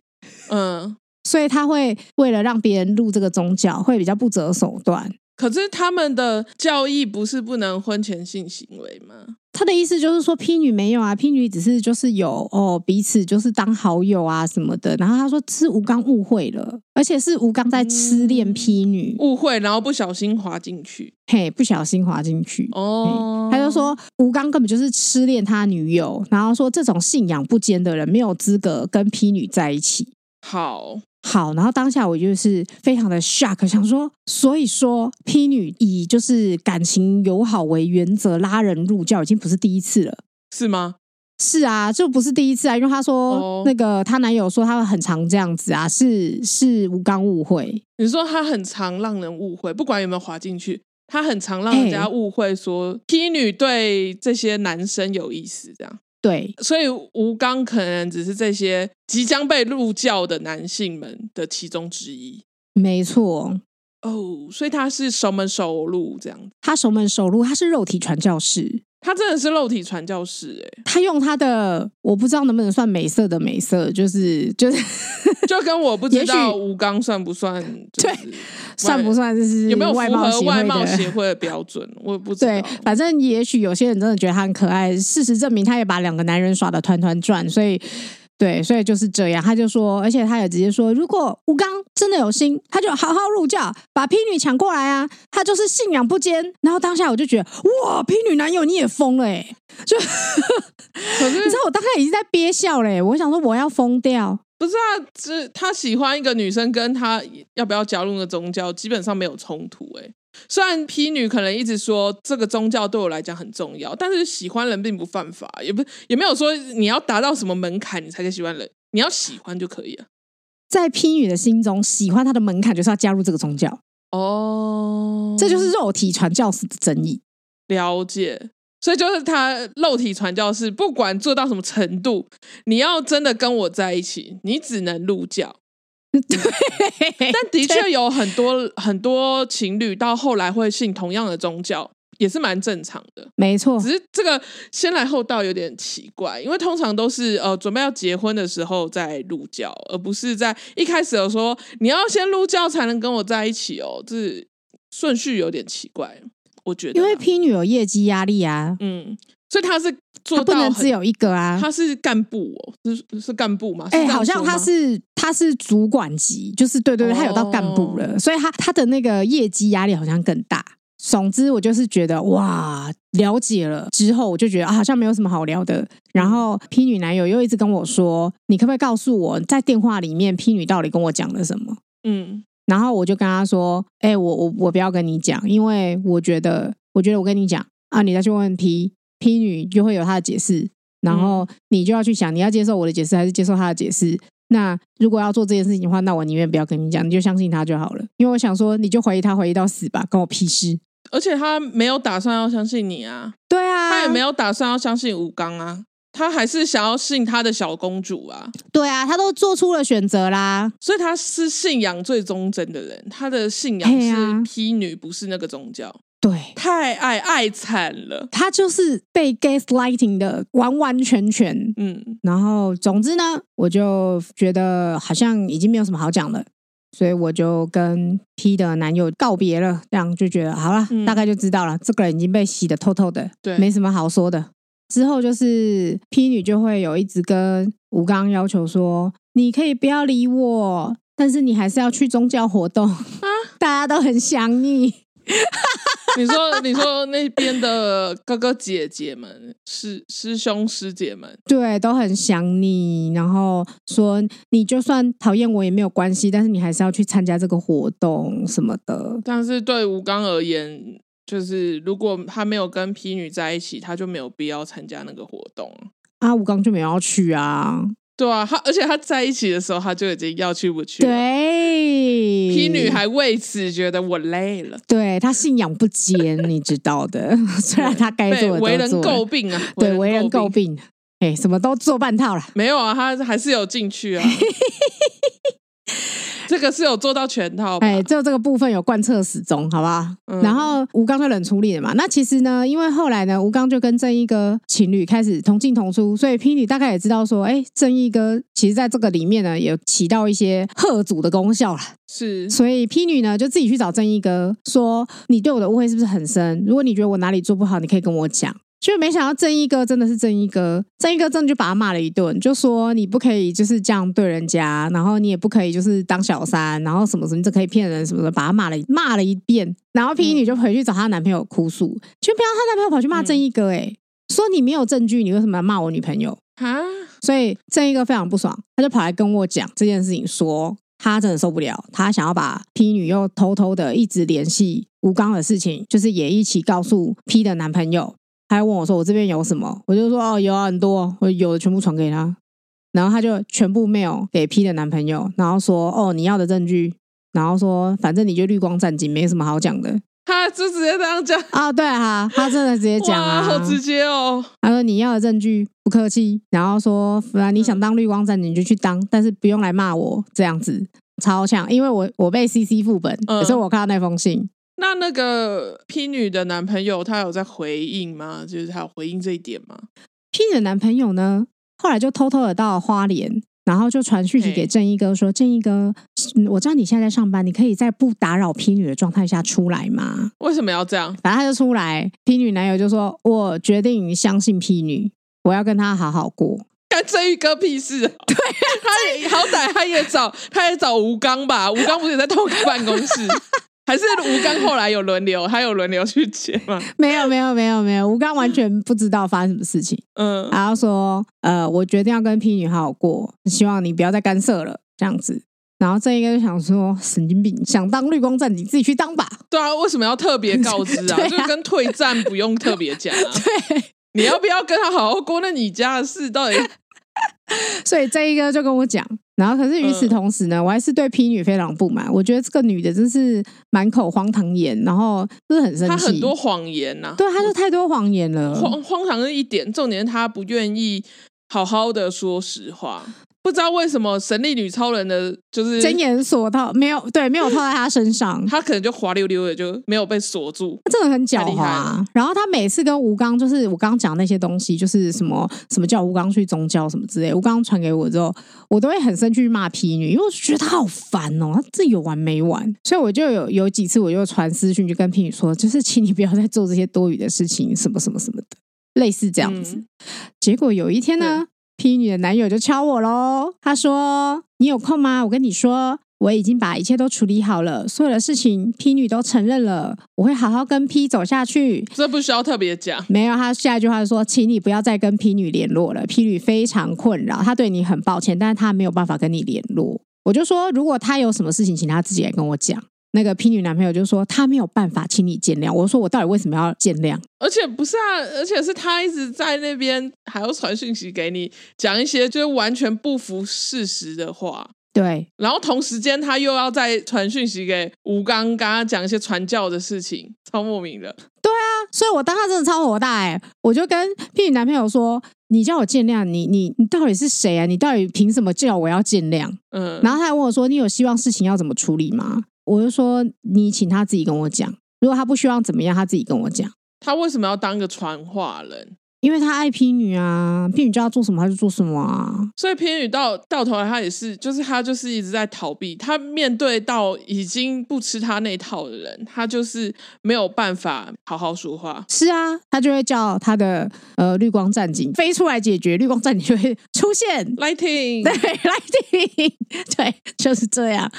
嗯，所以他会为了让别人入这个宗教，会比较不择手段。可是他们的教义不是不能婚前性行为吗？他的意思就是说，P 女没有啊，P 女只是就是有哦，彼此就是当好友啊什么的。然后他说是吴刚误会了，而且是吴刚在痴恋 P 女，误会，然后不小心滑进去，嘿，不小心滑进去哦。他就说吴刚根本就是痴恋他女友，然后说这种信仰不坚的人没有资格跟 P 女在一起。好。好，然后当下我就是非常的 shock，想说，所以说 P 女以就是感情友好为原则拉人入教，已经不是第一次了，是吗？是啊，就不是第一次啊，因为她说、哦、那个她男友说他们很常这样子啊，是是吴刚误会。你说他很常让人误会，不管有没有滑进去，他很常让人家误会说 P 女对这些男生有意思，这样。对，所以吴刚可能只是这些即将被入教的男性们的其中之一。没错，哦，所以他是熟门熟路这样。他熟门熟路，他是肉体传教士。他真的是肉体传教士哎！他用他的，我不知道能不能算美色的美色，就是就是，就跟我不知道吴刚算不算，对，算不算就是有没有符合外貌协会的标准？我也不知道。对，反正也许有些人真的觉得他很可爱，事实证明他也把两个男人耍的团团转，所以。对，所以就是这样。他就说，而且他也直接说，如果吴刚真的有心，他就好好入教，把 P 女抢过来啊！他就是信仰不坚。然后当下我就觉得，哇，P 女男友你也疯了哎！就，可是 你知道我当下已经在憋笑嘞，我想说我要疯掉。不是啊，是他喜欢一个女生，跟他要不要加入那个宗教，基本上没有冲突哎。虽然 P 女可能一直说这个宗教对我来讲很重要，但是喜欢人并不犯法，也不也没有说你要达到什么门槛你才可以喜欢人，你要喜欢就可以了。在 P 女的心中，喜欢她的门槛就是要加入这个宗教哦，这就是肉体传教士的争议。了解，所以就是他肉体传教士，不管做到什么程度，你要真的跟我在一起，你只能入教。对，但的确有很多很多情侣到后来会信同样的宗教，也是蛮正常的。没错，只是这个先来后到有点奇怪，因为通常都是呃准备要结婚的时候再入教，而不是在一开始有说你要先入教才能跟我在一起哦，这顺序有点奇怪，我觉得。因为 P 女有业绩压力啊，嗯，所以他是。他不能只有一个啊！他是干部哦，是是干部吗？哎、欸，好像他是他是主管级，就是对对对，他有到干部了，哦、所以他他的那个业绩压力好像更大。总之，我就是觉得哇，了解了之后，我就觉得啊，好像没有什么好聊的。然后 P 女男友又一直跟我说：“你可不可以告诉我在电话里面 P 女到底跟我讲了什么？”嗯，然后我就跟他说：“哎、欸，我我我不要跟你讲，因为我觉得，我觉得我跟你讲啊，你再去问 P。” P 女就会有她的解释，然后你就要去想，你要接受我的解释还是接受她的解释？那如果要做这件事情的话，那我宁愿不要跟你讲，你就相信他就好了。因为我想说，你就怀疑他，怀疑到死吧，关我屁事。而且他没有打算要相信你啊，对啊，他也没有打算要相信吴刚啊，他还是想要信他的小公主啊。对啊，他都做出了选择啦，所以他是信仰最忠贞的人，他的信仰是 P 女，不是那个宗教。对，太爱爱惨了，他就是被 gaslighting 的完完全全，嗯，然后总之呢，我就觉得好像已经没有什么好讲了，所以我就跟 P 的男友告别了，这样就觉得好了，嗯，大概就知道了，这个人已经被洗的透透的，对，没什么好说的。之后就是 P 女就会有一直跟吴刚要求说，你可以不要理我，但是你还是要去宗教活动。啊，大家都很想你。你说，你说那边的哥哥姐姐们、师师兄师姐们，对，都很想你。然后说，你就算讨厌我也没有关系，但是你还是要去参加这个活动什么的。但是对吴刚而言，就是如果他没有跟 P 女在一起，他就没有必要参加那个活动啊。吴刚就没有要去啊。对啊，他而且他在一起的时候，他就已经要去不去了。对，P 女还为此觉得我累了。对，他信仰不坚，你知道的。虽然他该做的都做，为人诟病啊，对，为人诟病。哎，什么都做半套了。没有啊，他还是有进去啊。这个是有做到全套吧，哎，就这个部分有贯彻始终，好不好？嗯、然后吴刚就冷处理了嘛。那其实呢，因为后来呢，吴刚就跟正义哥情侣开始同进同出，所以 P 女大概也知道说，哎，正义哥其实在这个里面呢，有起到一些贺阻的功效了。是，所以 P 女呢就自己去找正义哥说，你对我的误会是不是很深？如果你觉得我哪里做不好，你可以跟我讲。就没想到正义哥真的是正义哥，正义哥真的就把他骂了一顿，就说你不可以就是这样对人家，然后你也不可以就是当小三，然后什么什么这可以骗人什么的，把他骂了骂了一遍。然后 P 女就回去找她男朋友哭诉，就不要她男朋友跑去骂正义哥，哎，说你没有证据，你为什么要骂我女朋友啊？所以正义哥非常不爽，他就跑来跟我讲这件事情，说他真的受不了，他想要把 P 女又偷偷的一直联系吴刚的事情，就是也一起告诉 P 的男朋友。他还问我说：“我这边有什么？”我就说：“哦，有很多，我有的全部传给他。”然后他就全部 mail 给 P 的男朋友，然后说：“哦，你要的证据。”然后说：“反正你就绿光战警，没什么好讲的。”他就直接这样讲啊？对哈，他真的直接讲啊，好直接哦。他说：“你要的证据，不客气。”然后说：“反正你想当绿光战警，你就去当，但是不用来骂我这样子，超强。”因为我我被 CC 副本，可是我看到那封信。那那个 P 女的男朋友他有在回应吗？就是他有回应这一点吗？P 女的男朋友呢，后来就偷偷的到了花莲，然后就传讯息给正义哥说：“正义哥，我知道你现在在上班，你可以在不打扰 P 女的状态下出来吗？”为什么要这样？反正他就出来，P 女男友就说：“我决定相信 P 女，我要跟她好好过。”干正义哥屁事啊！对，他也好歹他也找他也找吴刚吧，吴刚不是也在同一个办公室？还是吴刚后来有轮流，他有轮流去接吗？没有，没有，没有，没有。吴刚完全不知道发生什么事情。嗯，然后说，呃，我决定要跟 P 女好好过，希望你不要再干涉了，这样子。然后这一个就想说，神经病，想当绿光战你，自己去当吧。对啊，为什么要特别告知啊？啊就跟退战不用特别讲啊。对，你要不要跟他好好过？那你家的事到底？所以这一个就跟我讲。然后，可是与此同时呢，嗯、我还是对 P 女非常不满。我觉得这个女的真是满口荒唐言，然后就是很生气。她很多谎言呐、啊，对，她就太多谎言了。荒荒唐的一点，重点是她不愿意好好的说实话。不知道为什么神力女超人的就是真眼锁套没有对，没有套在她身上，她可能就滑溜溜的就没有被锁住，真的很狡猾、啊。然后她每次跟吴刚就是我刚刚讲那些东西，就是什么什么叫吴刚去宗教什么之类，吴刚传给我之后，我都会很生气去骂皮女，因为我觉得她好烦哦，她自己有完没完。所以我就有有几次我就传私讯就跟皮女说，就是请你不要再做这些多余的事情，什么什么什么的，类似这样子。嗯、结果有一天呢。P 女的男友就敲我喽，他说：“你有空吗？我跟你说，我已经把一切都处理好了，所有的事情 P 女都承认了，我会好好跟 P 走下去。”这不需要特别讲。没有，他下一句话说：“请你不要再跟 P 女联络了，P 女非常困扰，他对你很抱歉，但是他没有办法跟你联络。”我就说：“如果他有什么事情，请他自己来跟我讲。”那个 P 女男朋友就说他没有办法，请你见谅。我说我到底为什么要见谅？而且不是啊，而且是他一直在那边还要传讯息给你，讲一些就是完全不符事实的话。对，然后同时间他又要再传讯息给吴刚，跟他讲一些传教的事情，超莫名的。对啊，所以我当他真的超火大哎、欸，我就跟 P 女男朋友说：“你叫我见谅，你你你到底是谁啊？你到底凭什么叫我要见谅？”嗯，然后他还问我说：“你有希望事情要怎么处理吗？”我就说，你请他自己跟我讲。如果他不希望怎么样，他自己跟我讲。他为什么要当个传话人？因为他爱 P 女啊，P 女叫他做什么他就做什么啊。所以 P 女到到头来，他也是，就是他就是一直在逃避。他面对到已经不吃他那套的人，他就是没有办法好好说话。是啊，他就会叫他的呃绿光战警飞出来解决，绿光战警就会 出现。Lighting，对，Lighting，对，就是这样。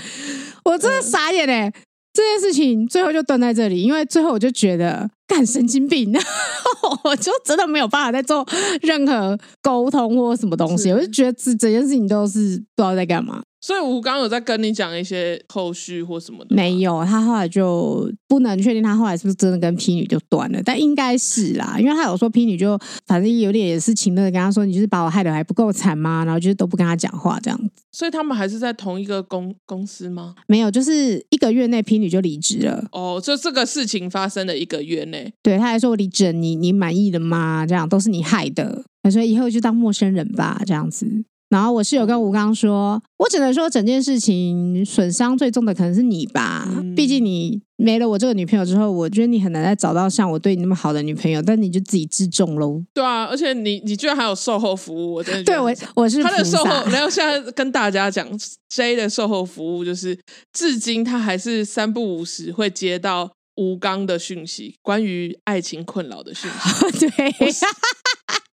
我真的傻眼哎、欸。嗯这件事情最后就断在这里，因为最后我就觉得干神经病，我就真的没有办法再做任何沟通或什么东西，我就觉得这整件事情都是不知道在干嘛。所以吴刚有在跟你讲一些后续或什么的？没有，他后来就不能确定他后来是不是真的跟 P 女就断了，但应该是啦，因为他有说 P 女就反正有点也是情乐的跟他说，你就是把我害得还不够惨吗？然后就是都不跟他讲话这样子。所以他们还是在同一个公公司吗？没有，就是一个月内 P 女就离职了。哦，就这个事情发生的一个月内，对，他还说我离职，你你满意了吗？这样都是你害的，所以以后就当陌生人吧，这样子。然后我室友跟吴刚说，我只能说整件事情损伤最重的可能是你吧，嗯、毕竟你没了我这个女朋友之后，我觉得你很难再找到像我对你那么好的女朋友，但你就自己自重喽。对啊，而且你你居然还有售后服务，我真的对我我是他的售后，然后现在跟大家讲 J 的售后服务，就是至今他还是三不五时会接到吴刚的讯息，关于爱情困扰的讯息。对。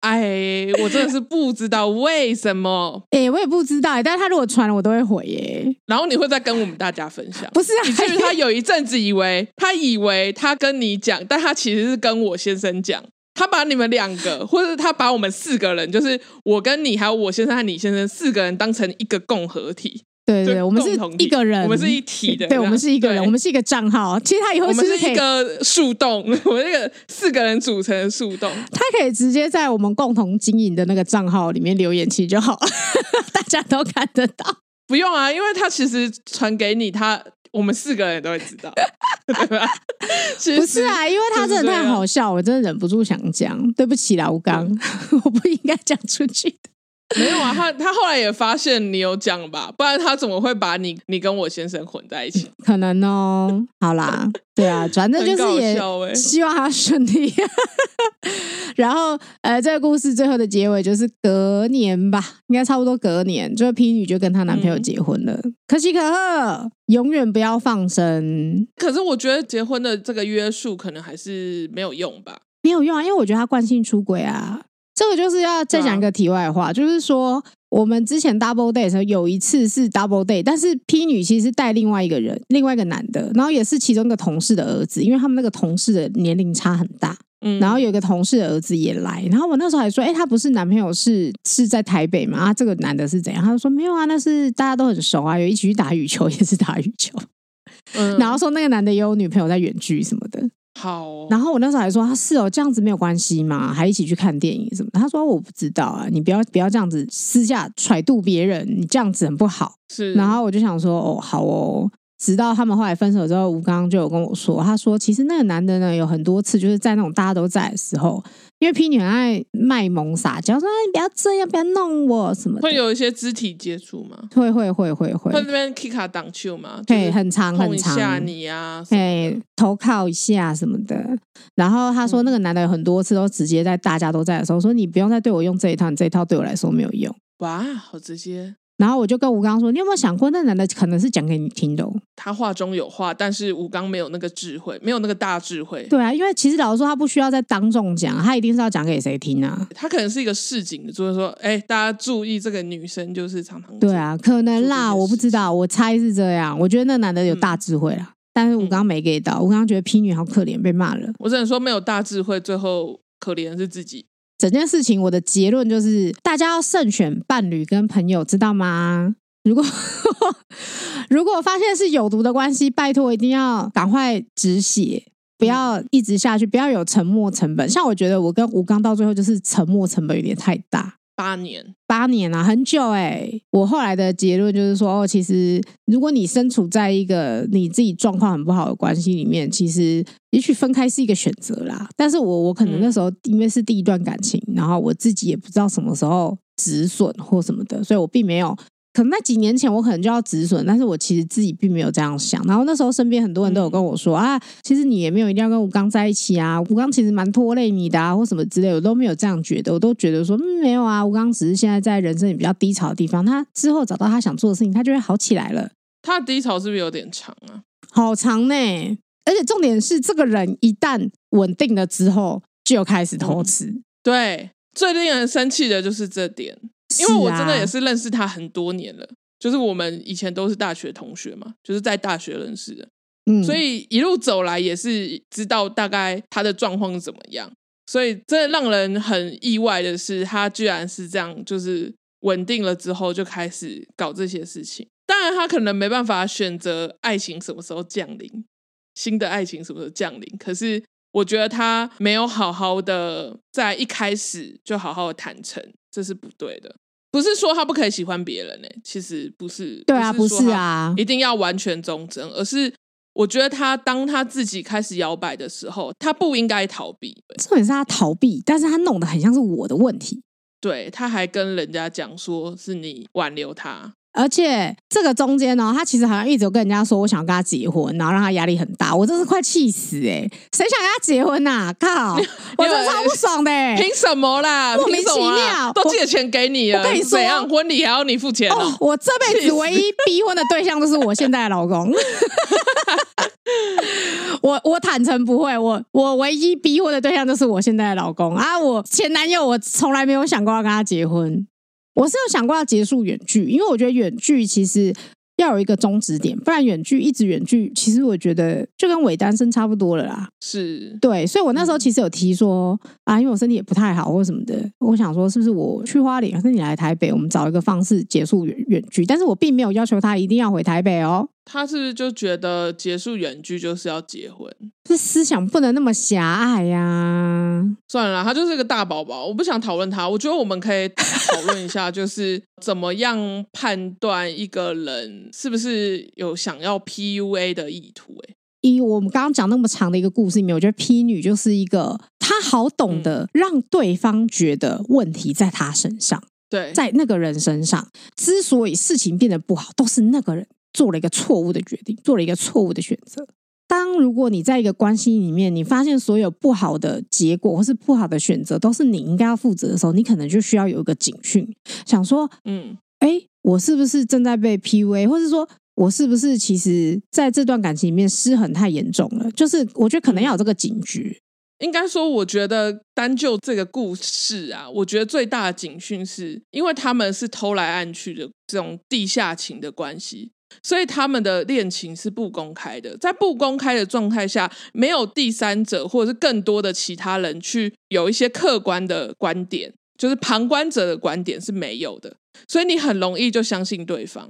哎，我真的是不知道为什么。哎，我也不知道，但是他如果传了，我都会回耶。然后你会再跟我们大家分享？不是啊，就是他有一阵子以为他以为他跟你讲，但他其实是跟我先生讲。他把你们两个，或者是他把我们四个人，就是我跟你还有我先生和你先生四个人当成一个共和体。对对，我们是一个人，我们是一体的。对，我们是一个人，我们是一个账号。其实他以后我们是一个树洞，我们那个四个人组成的树洞，他可以直接在我们共同经营的那个账号里面留言其实就好，大家都看得到。不用啊，因为他其实传给你，他我们四个人都会知道，对吧？不是啊，因为他真的太好笑，我真的忍不住想讲。对不起啦，吴刚，我不应该讲出去的。没有啊，他他后来也发现你有讲吧，不然他怎么会把你你跟我先生混在一起？可能哦。好啦，对啊，反正就是也希望他顺利。然后呃，这个故事最后的结尾就是隔年吧，应该差不多隔年，就是 P 女就跟她男朋友结婚了。嗯、可喜可贺，永远不要放生。可是我觉得结婚的这个约束可能还是没有用吧？没有用啊，因为我觉得他惯性出轨啊。这个就是要再讲一个题外话，啊、就是说我们之前 double date 的时候有一次是 double date，但是 P 女其实带另外一个人，另外一个男的，然后也是其中一个同事的儿子，因为他们那个同事的年龄差很大，嗯，然后有一个同事的儿子也来，然后我那时候还说，哎，他不是男朋友是是在台北吗？啊，这个男的是怎样？他就说没有啊，那是大家都很熟啊，有一起去打羽球，也是打羽球，嗯，然后说那个男的也有女朋友在远距什么的。好、哦，然后我那时候还说他是哦，这样子没有关系嘛？还一起去看电影什么？他说我不知道啊，你不要不要这样子私下揣度别人，你这样子很不好。是，然后我就想说哦，好哦。直到他们后来分手之后，吴刚就有跟我说，他说其实那个男的呢，有很多次就是在那种大家都在的时候，因为 P 女很爱卖萌撒娇，说你不要这样，不要弄我什么的。会有一些肢体接触吗？会会会会会。会那边 Kika 挡球吗？对，很长很长。吓你啊！哎，投靠一下什么的。然后他说那个男的有很多次都直接在大家都在的时候说，你不用再对我用这一套，你这一套对我来说没有用。哇，好直接。然后我就跟吴刚说：“你有没有想过，那男的可能是讲给你听的？他话中有话，但是吴刚没有那个智慧，没有那个大智慧。对啊，因为其实老实说，他不需要在当众讲，他一定是要讲给谁听啊？他可能是一个市井的，就是说，哎，大家注意，这个女生就是常常对啊，可能啦，我不知道，我猜是这样。我觉得那男的有大智慧啦，嗯、但是吴刚没给到，吴刚觉得 P 女好可怜，被骂了。我只能说，没有大智慧，最后可怜的是自己。整件事情，我的结论就是，大家要慎选伴侣跟朋友，知道吗？”如果 如果发现是有毒的关系，拜托一定要赶快止血，不要一直下去，不要有沉默成本。像我觉得我跟吴刚到最后就是沉默成本有点太大，八年，八年啊，很久哎、欸。我后来的结论就是说，哦，其实如果你身处在一个你自己状况很不好的关系里面，其实也许分开是一个选择啦。但是我我可能那时候因为是第一段感情，然后我自己也不知道什么时候止损或什么的，所以我并没有。可能在几年前，我可能就要止损，但是我其实自己并没有这样想。然后那时候身边很多人都有跟我说、嗯、啊，其实你也没有一定要跟吴刚在一起啊，吴刚其实蛮拖累你的啊，或什么之类，我都没有这样觉得，我都觉得说，嗯，没有啊，吴刚只是现在在人生里比较低潮的地方，他之后找到他想做的事情，他就会好起来了。他的低潮是不是有点长啊？好长呢，而且重点是，这个人一旦稳定了之后，就开始偷吃、嗯。对，最令人生气的就是这点。因为我真的也是认识他很多年了，就是我们以前都是大学同学嘛，就是在大学认识的，嗯，所以一路走来也是知道大概他的状况怎么样，所以真的让人很意外的是，他居然是这样，就是稳定了之后就开始搞这些事情。当然，他可能没办法选择爱情什么时候降临，新的爱情什么时候降临，可是我觉得他没有好好的在一开始就好好的坦诚，这是不对的。不是说他不可以喜欢别人呢、欸，其实不是。对啊，不是啊，一定要完全忠贞，而是我觉得他当他自己开始摇摆的时候，他不应该逃避。重点是他逃避，但是他弄得很像是我的问题。对，他还跟人家讲说是你挽留他。而且这个中间呢，他其实好像一直有跟人家说，我想跟他结婚，然后让他压力很大。我真是快气死哎、欸！谁想跟他结婚呐、啊？靠！我真的超不爽的、欸。凭什么啦？莫名其妙，都借钱给你了。我跟你说，怎样婚礼还要你付钱、喔哦？我这辈子唯一逼婚的对象就是我现在的老公。我我坦诚不会，我我唯一逼婚的对象就是我现在的老公啊！我前男友我从来没有想过要跟他结婚。我是有想过要结束远距，因为我觉得远距其实要有一个终止点，不然远距一直远距，其实我觉得就跟伪单身差不多了啦。是对，所以我那时候其实有提说、嗯、啊，因为我身体也不太好或什么的，我想说是不是我去花莲，还是你来台北，我们找一个方式结束远远距，但是我并没有要求他一定要回台北哦。他是不是就觉得结束远距就是要结婚？这思想不能那么狭隘呀、啊！算了啦，他就是个大宝宝，我不想讨论他。我觉得我们可以讨论一下，就是 怎么样判断一个人是不是有想要 PUA 的意图、欸？哎，以我们刚刚讲那么长的一个故事里面，我觉得 P 女就是一个，她好懂得让对方觉得问题在她身上，对，在那个人身上，之所以事情变得不好，都是那个人。做了一个错误的决定，做了一个错误的选择。当如果你在一个关系里面，你发现所有不好的结果或是不好的选择都是你应该要负责的时候，你可能就需要有一个警讯，想说，嗯，哎，我是不是正在被 PUA，或是说我是不是其实在这段感情里面失衡太严重了？就是我觉得可能要有这个警觉。应该说，我觉得单就这个故事啊，我觉得最大的警讯是因为他们是偷来暗去的这种地下情的关系。所以他们的恋情是不公开的，在不公开的状态下，没有第三者或者是更多的其他人去有一些客观的观点，就是旁观者的观点是没有的，所以你很容易就相信对方。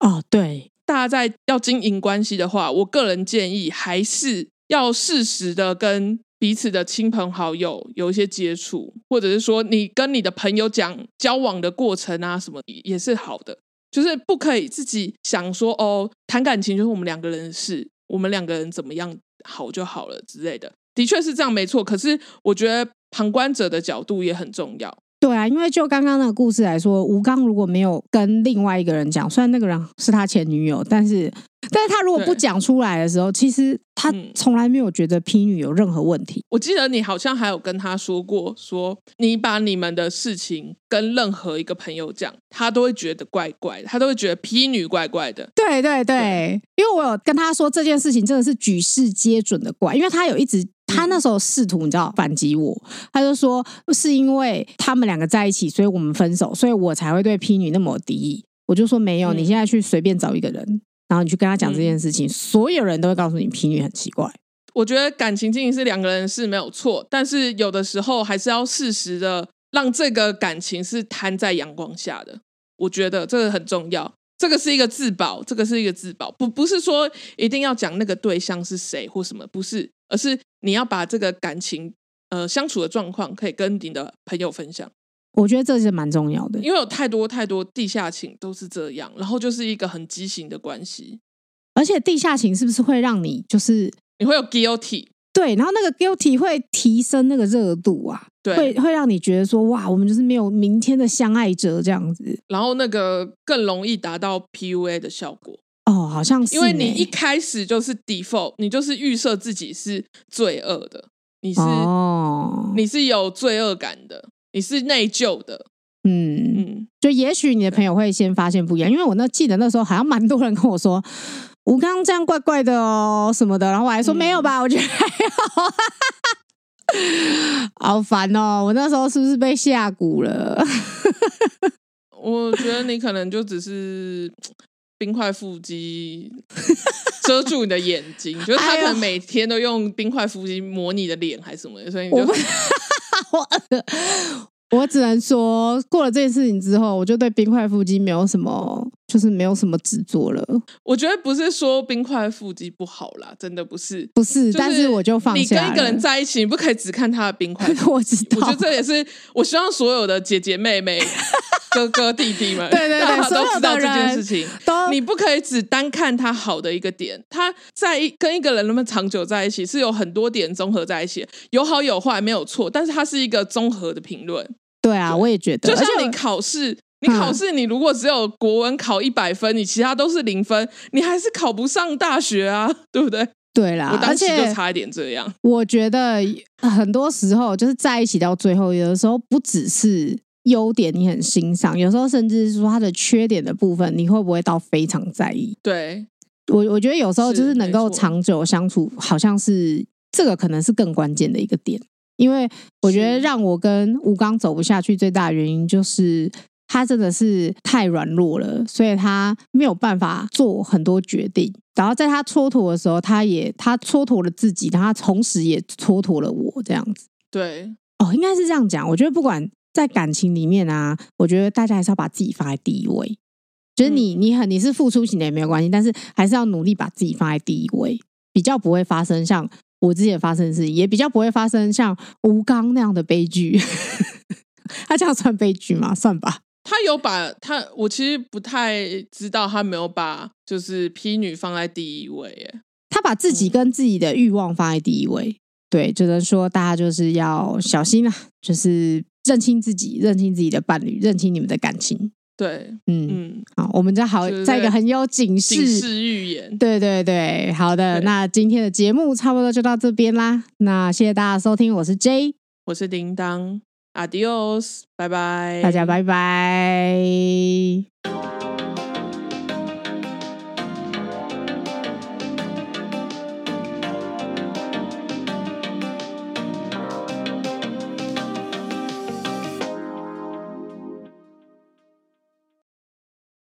哦，对，大家在要经营关系的话，我个人建议还是要适时的跟彼此的亲朋好友有一些接触，或者是说你跟你的朋友讲交往的过程啊什么也是好的。就是不可以自己想说哦，谈感情就是我们两个人的事，我们两个人怎么样好就好了之类的，的确是这样没错。可是我觉得旁观者的角度也很重要。对啊，因为就刚刚那个故事来说，吴刚如果没有跟另外一个人讲，虽然那个人是他前女友，但是，但是他如果不讲出来的时候，其实他从来没有觉得 P 女有任何问题。我记得你好像还有跟他说过，说你把你们的事情跟任何一个朋友讲，他都会觉得怪怪的，他都会觉得 P 女怪怪的。对对对，对，因为我有跟他说这件事情真的是举世皆准的怪，因为他有一直。他那时候试图你知道反击我，他就说是因为他们两个在一起，所以我们分手，所以我才会对 P 女那么敌意。我就说没有，你现在去随便找一个人，然后你去跟他讲这件事情，所有人都会告诉你 P 女很奇怪。我觉得感情经营是两个人是没有错，但是有的时候还是要适时的让这个感情是摊在阳光下的。我觉得这个很重要，这个是一个自保，这个是一个自保，不不是说一定要讲那个对象是谁或什么，不是。而是你要把这个感情，呃，相处的状况可以跟你的朋友分享，我觉得这是蛮重要的，因为有太多太多地下情都是这样，然后就是一个很畸形的关系，而且地下情是不是会让你就是你会有 guilty，对，然后那个 guilty 会提升那个热度啊，对，会会让你觉得说哇，我们就是没有明天的相爱者这样子，然后那个更容易达到 PUA 的效果。哦，好像是，因为你一开始就是 default，你就是预设自己是罪恶的，你是、哦、你是有罪恶感的，你是内疚的，嗯嗯，就也许你的朋友会先发现不一样，因为我那记得那时候好像蛮多人跟我说，吴刚这样怪怪的哦什么的，然后我还说、嗯、没有吧，我觉得还好，好烦哦，我那时候是不是被下蛊了？我觉得你可能就只是。冰块腹肌遮住你的眼睛，就是他可能每天都用冰块腹肌磨你的脸还是什么的，所以你就 我，我只能说，过了这件事情之后，我就对冰块腹肌没有什么，就是没有什么执着了。我觉得不是说冰块腹肌不好啦，真的不是，不是。就是、但是我就放下。你跟一个人在一起，你不可以只看他的冰块。我知道，我觉得这也是我希望所有的姐姐妹妹。哥哥弟弟们，对对对，大家都知道这件事情。都你不可以只单看他好的一个点，他在一跟一个人那么长久在一起，是有很多点综合在一起，有好有坏没有错，但是它是一个综合的评论。对啊，我也觉得，就像你考试，你考试，你如果只有国文考一百分，你其他都是零分，你还是考不上大学啊，对不对？对啦，我当时就差一点这样。我觉得很多时候就是在一起到最后，有的时候不只是优点你很欣赏，有时候甚至是说他的缺点的部分，你会不会到非常在意？对，我我觉得有时候就是能够长久相处，好像是这个可能是更关键的一个点。因为我觉得让我跟吴刚走不下去最大的原因就是他真的是太软弱了，所以他没有办法做很多决定。然后在他蹉跎的时候，他也他蹉跎了自己，他同时也蹉跎了我这样子。对，哦，应该是这样讲。我觉得不管在感情里面啊，我觉得大家还是要把自己放在第一位。就是你你很你是付出型的也没有关系，但是还是要努力把自己放在第一位，比较不会发生像我之前发生的事情，也比较不会发生像吴刚那样的悲剧。他这样算悲剧吗？算吧。他有把他，我其实不太知道他没有把就是 P 女放在第一位耶。他把自己跟自己的欲望放在第一位，嗯、对，只能说大家就是要小心啊，就是认清自己，认清自己的伴侣，认清你们的感情。对，嗯嗯，好，我们就好在一个很有警示警示预言。对对对，好的，那今天的节目差不多就到这边啦。那谢谢大家收听，我是 J，我是叮当。Adios，拜拜，大家拜拜。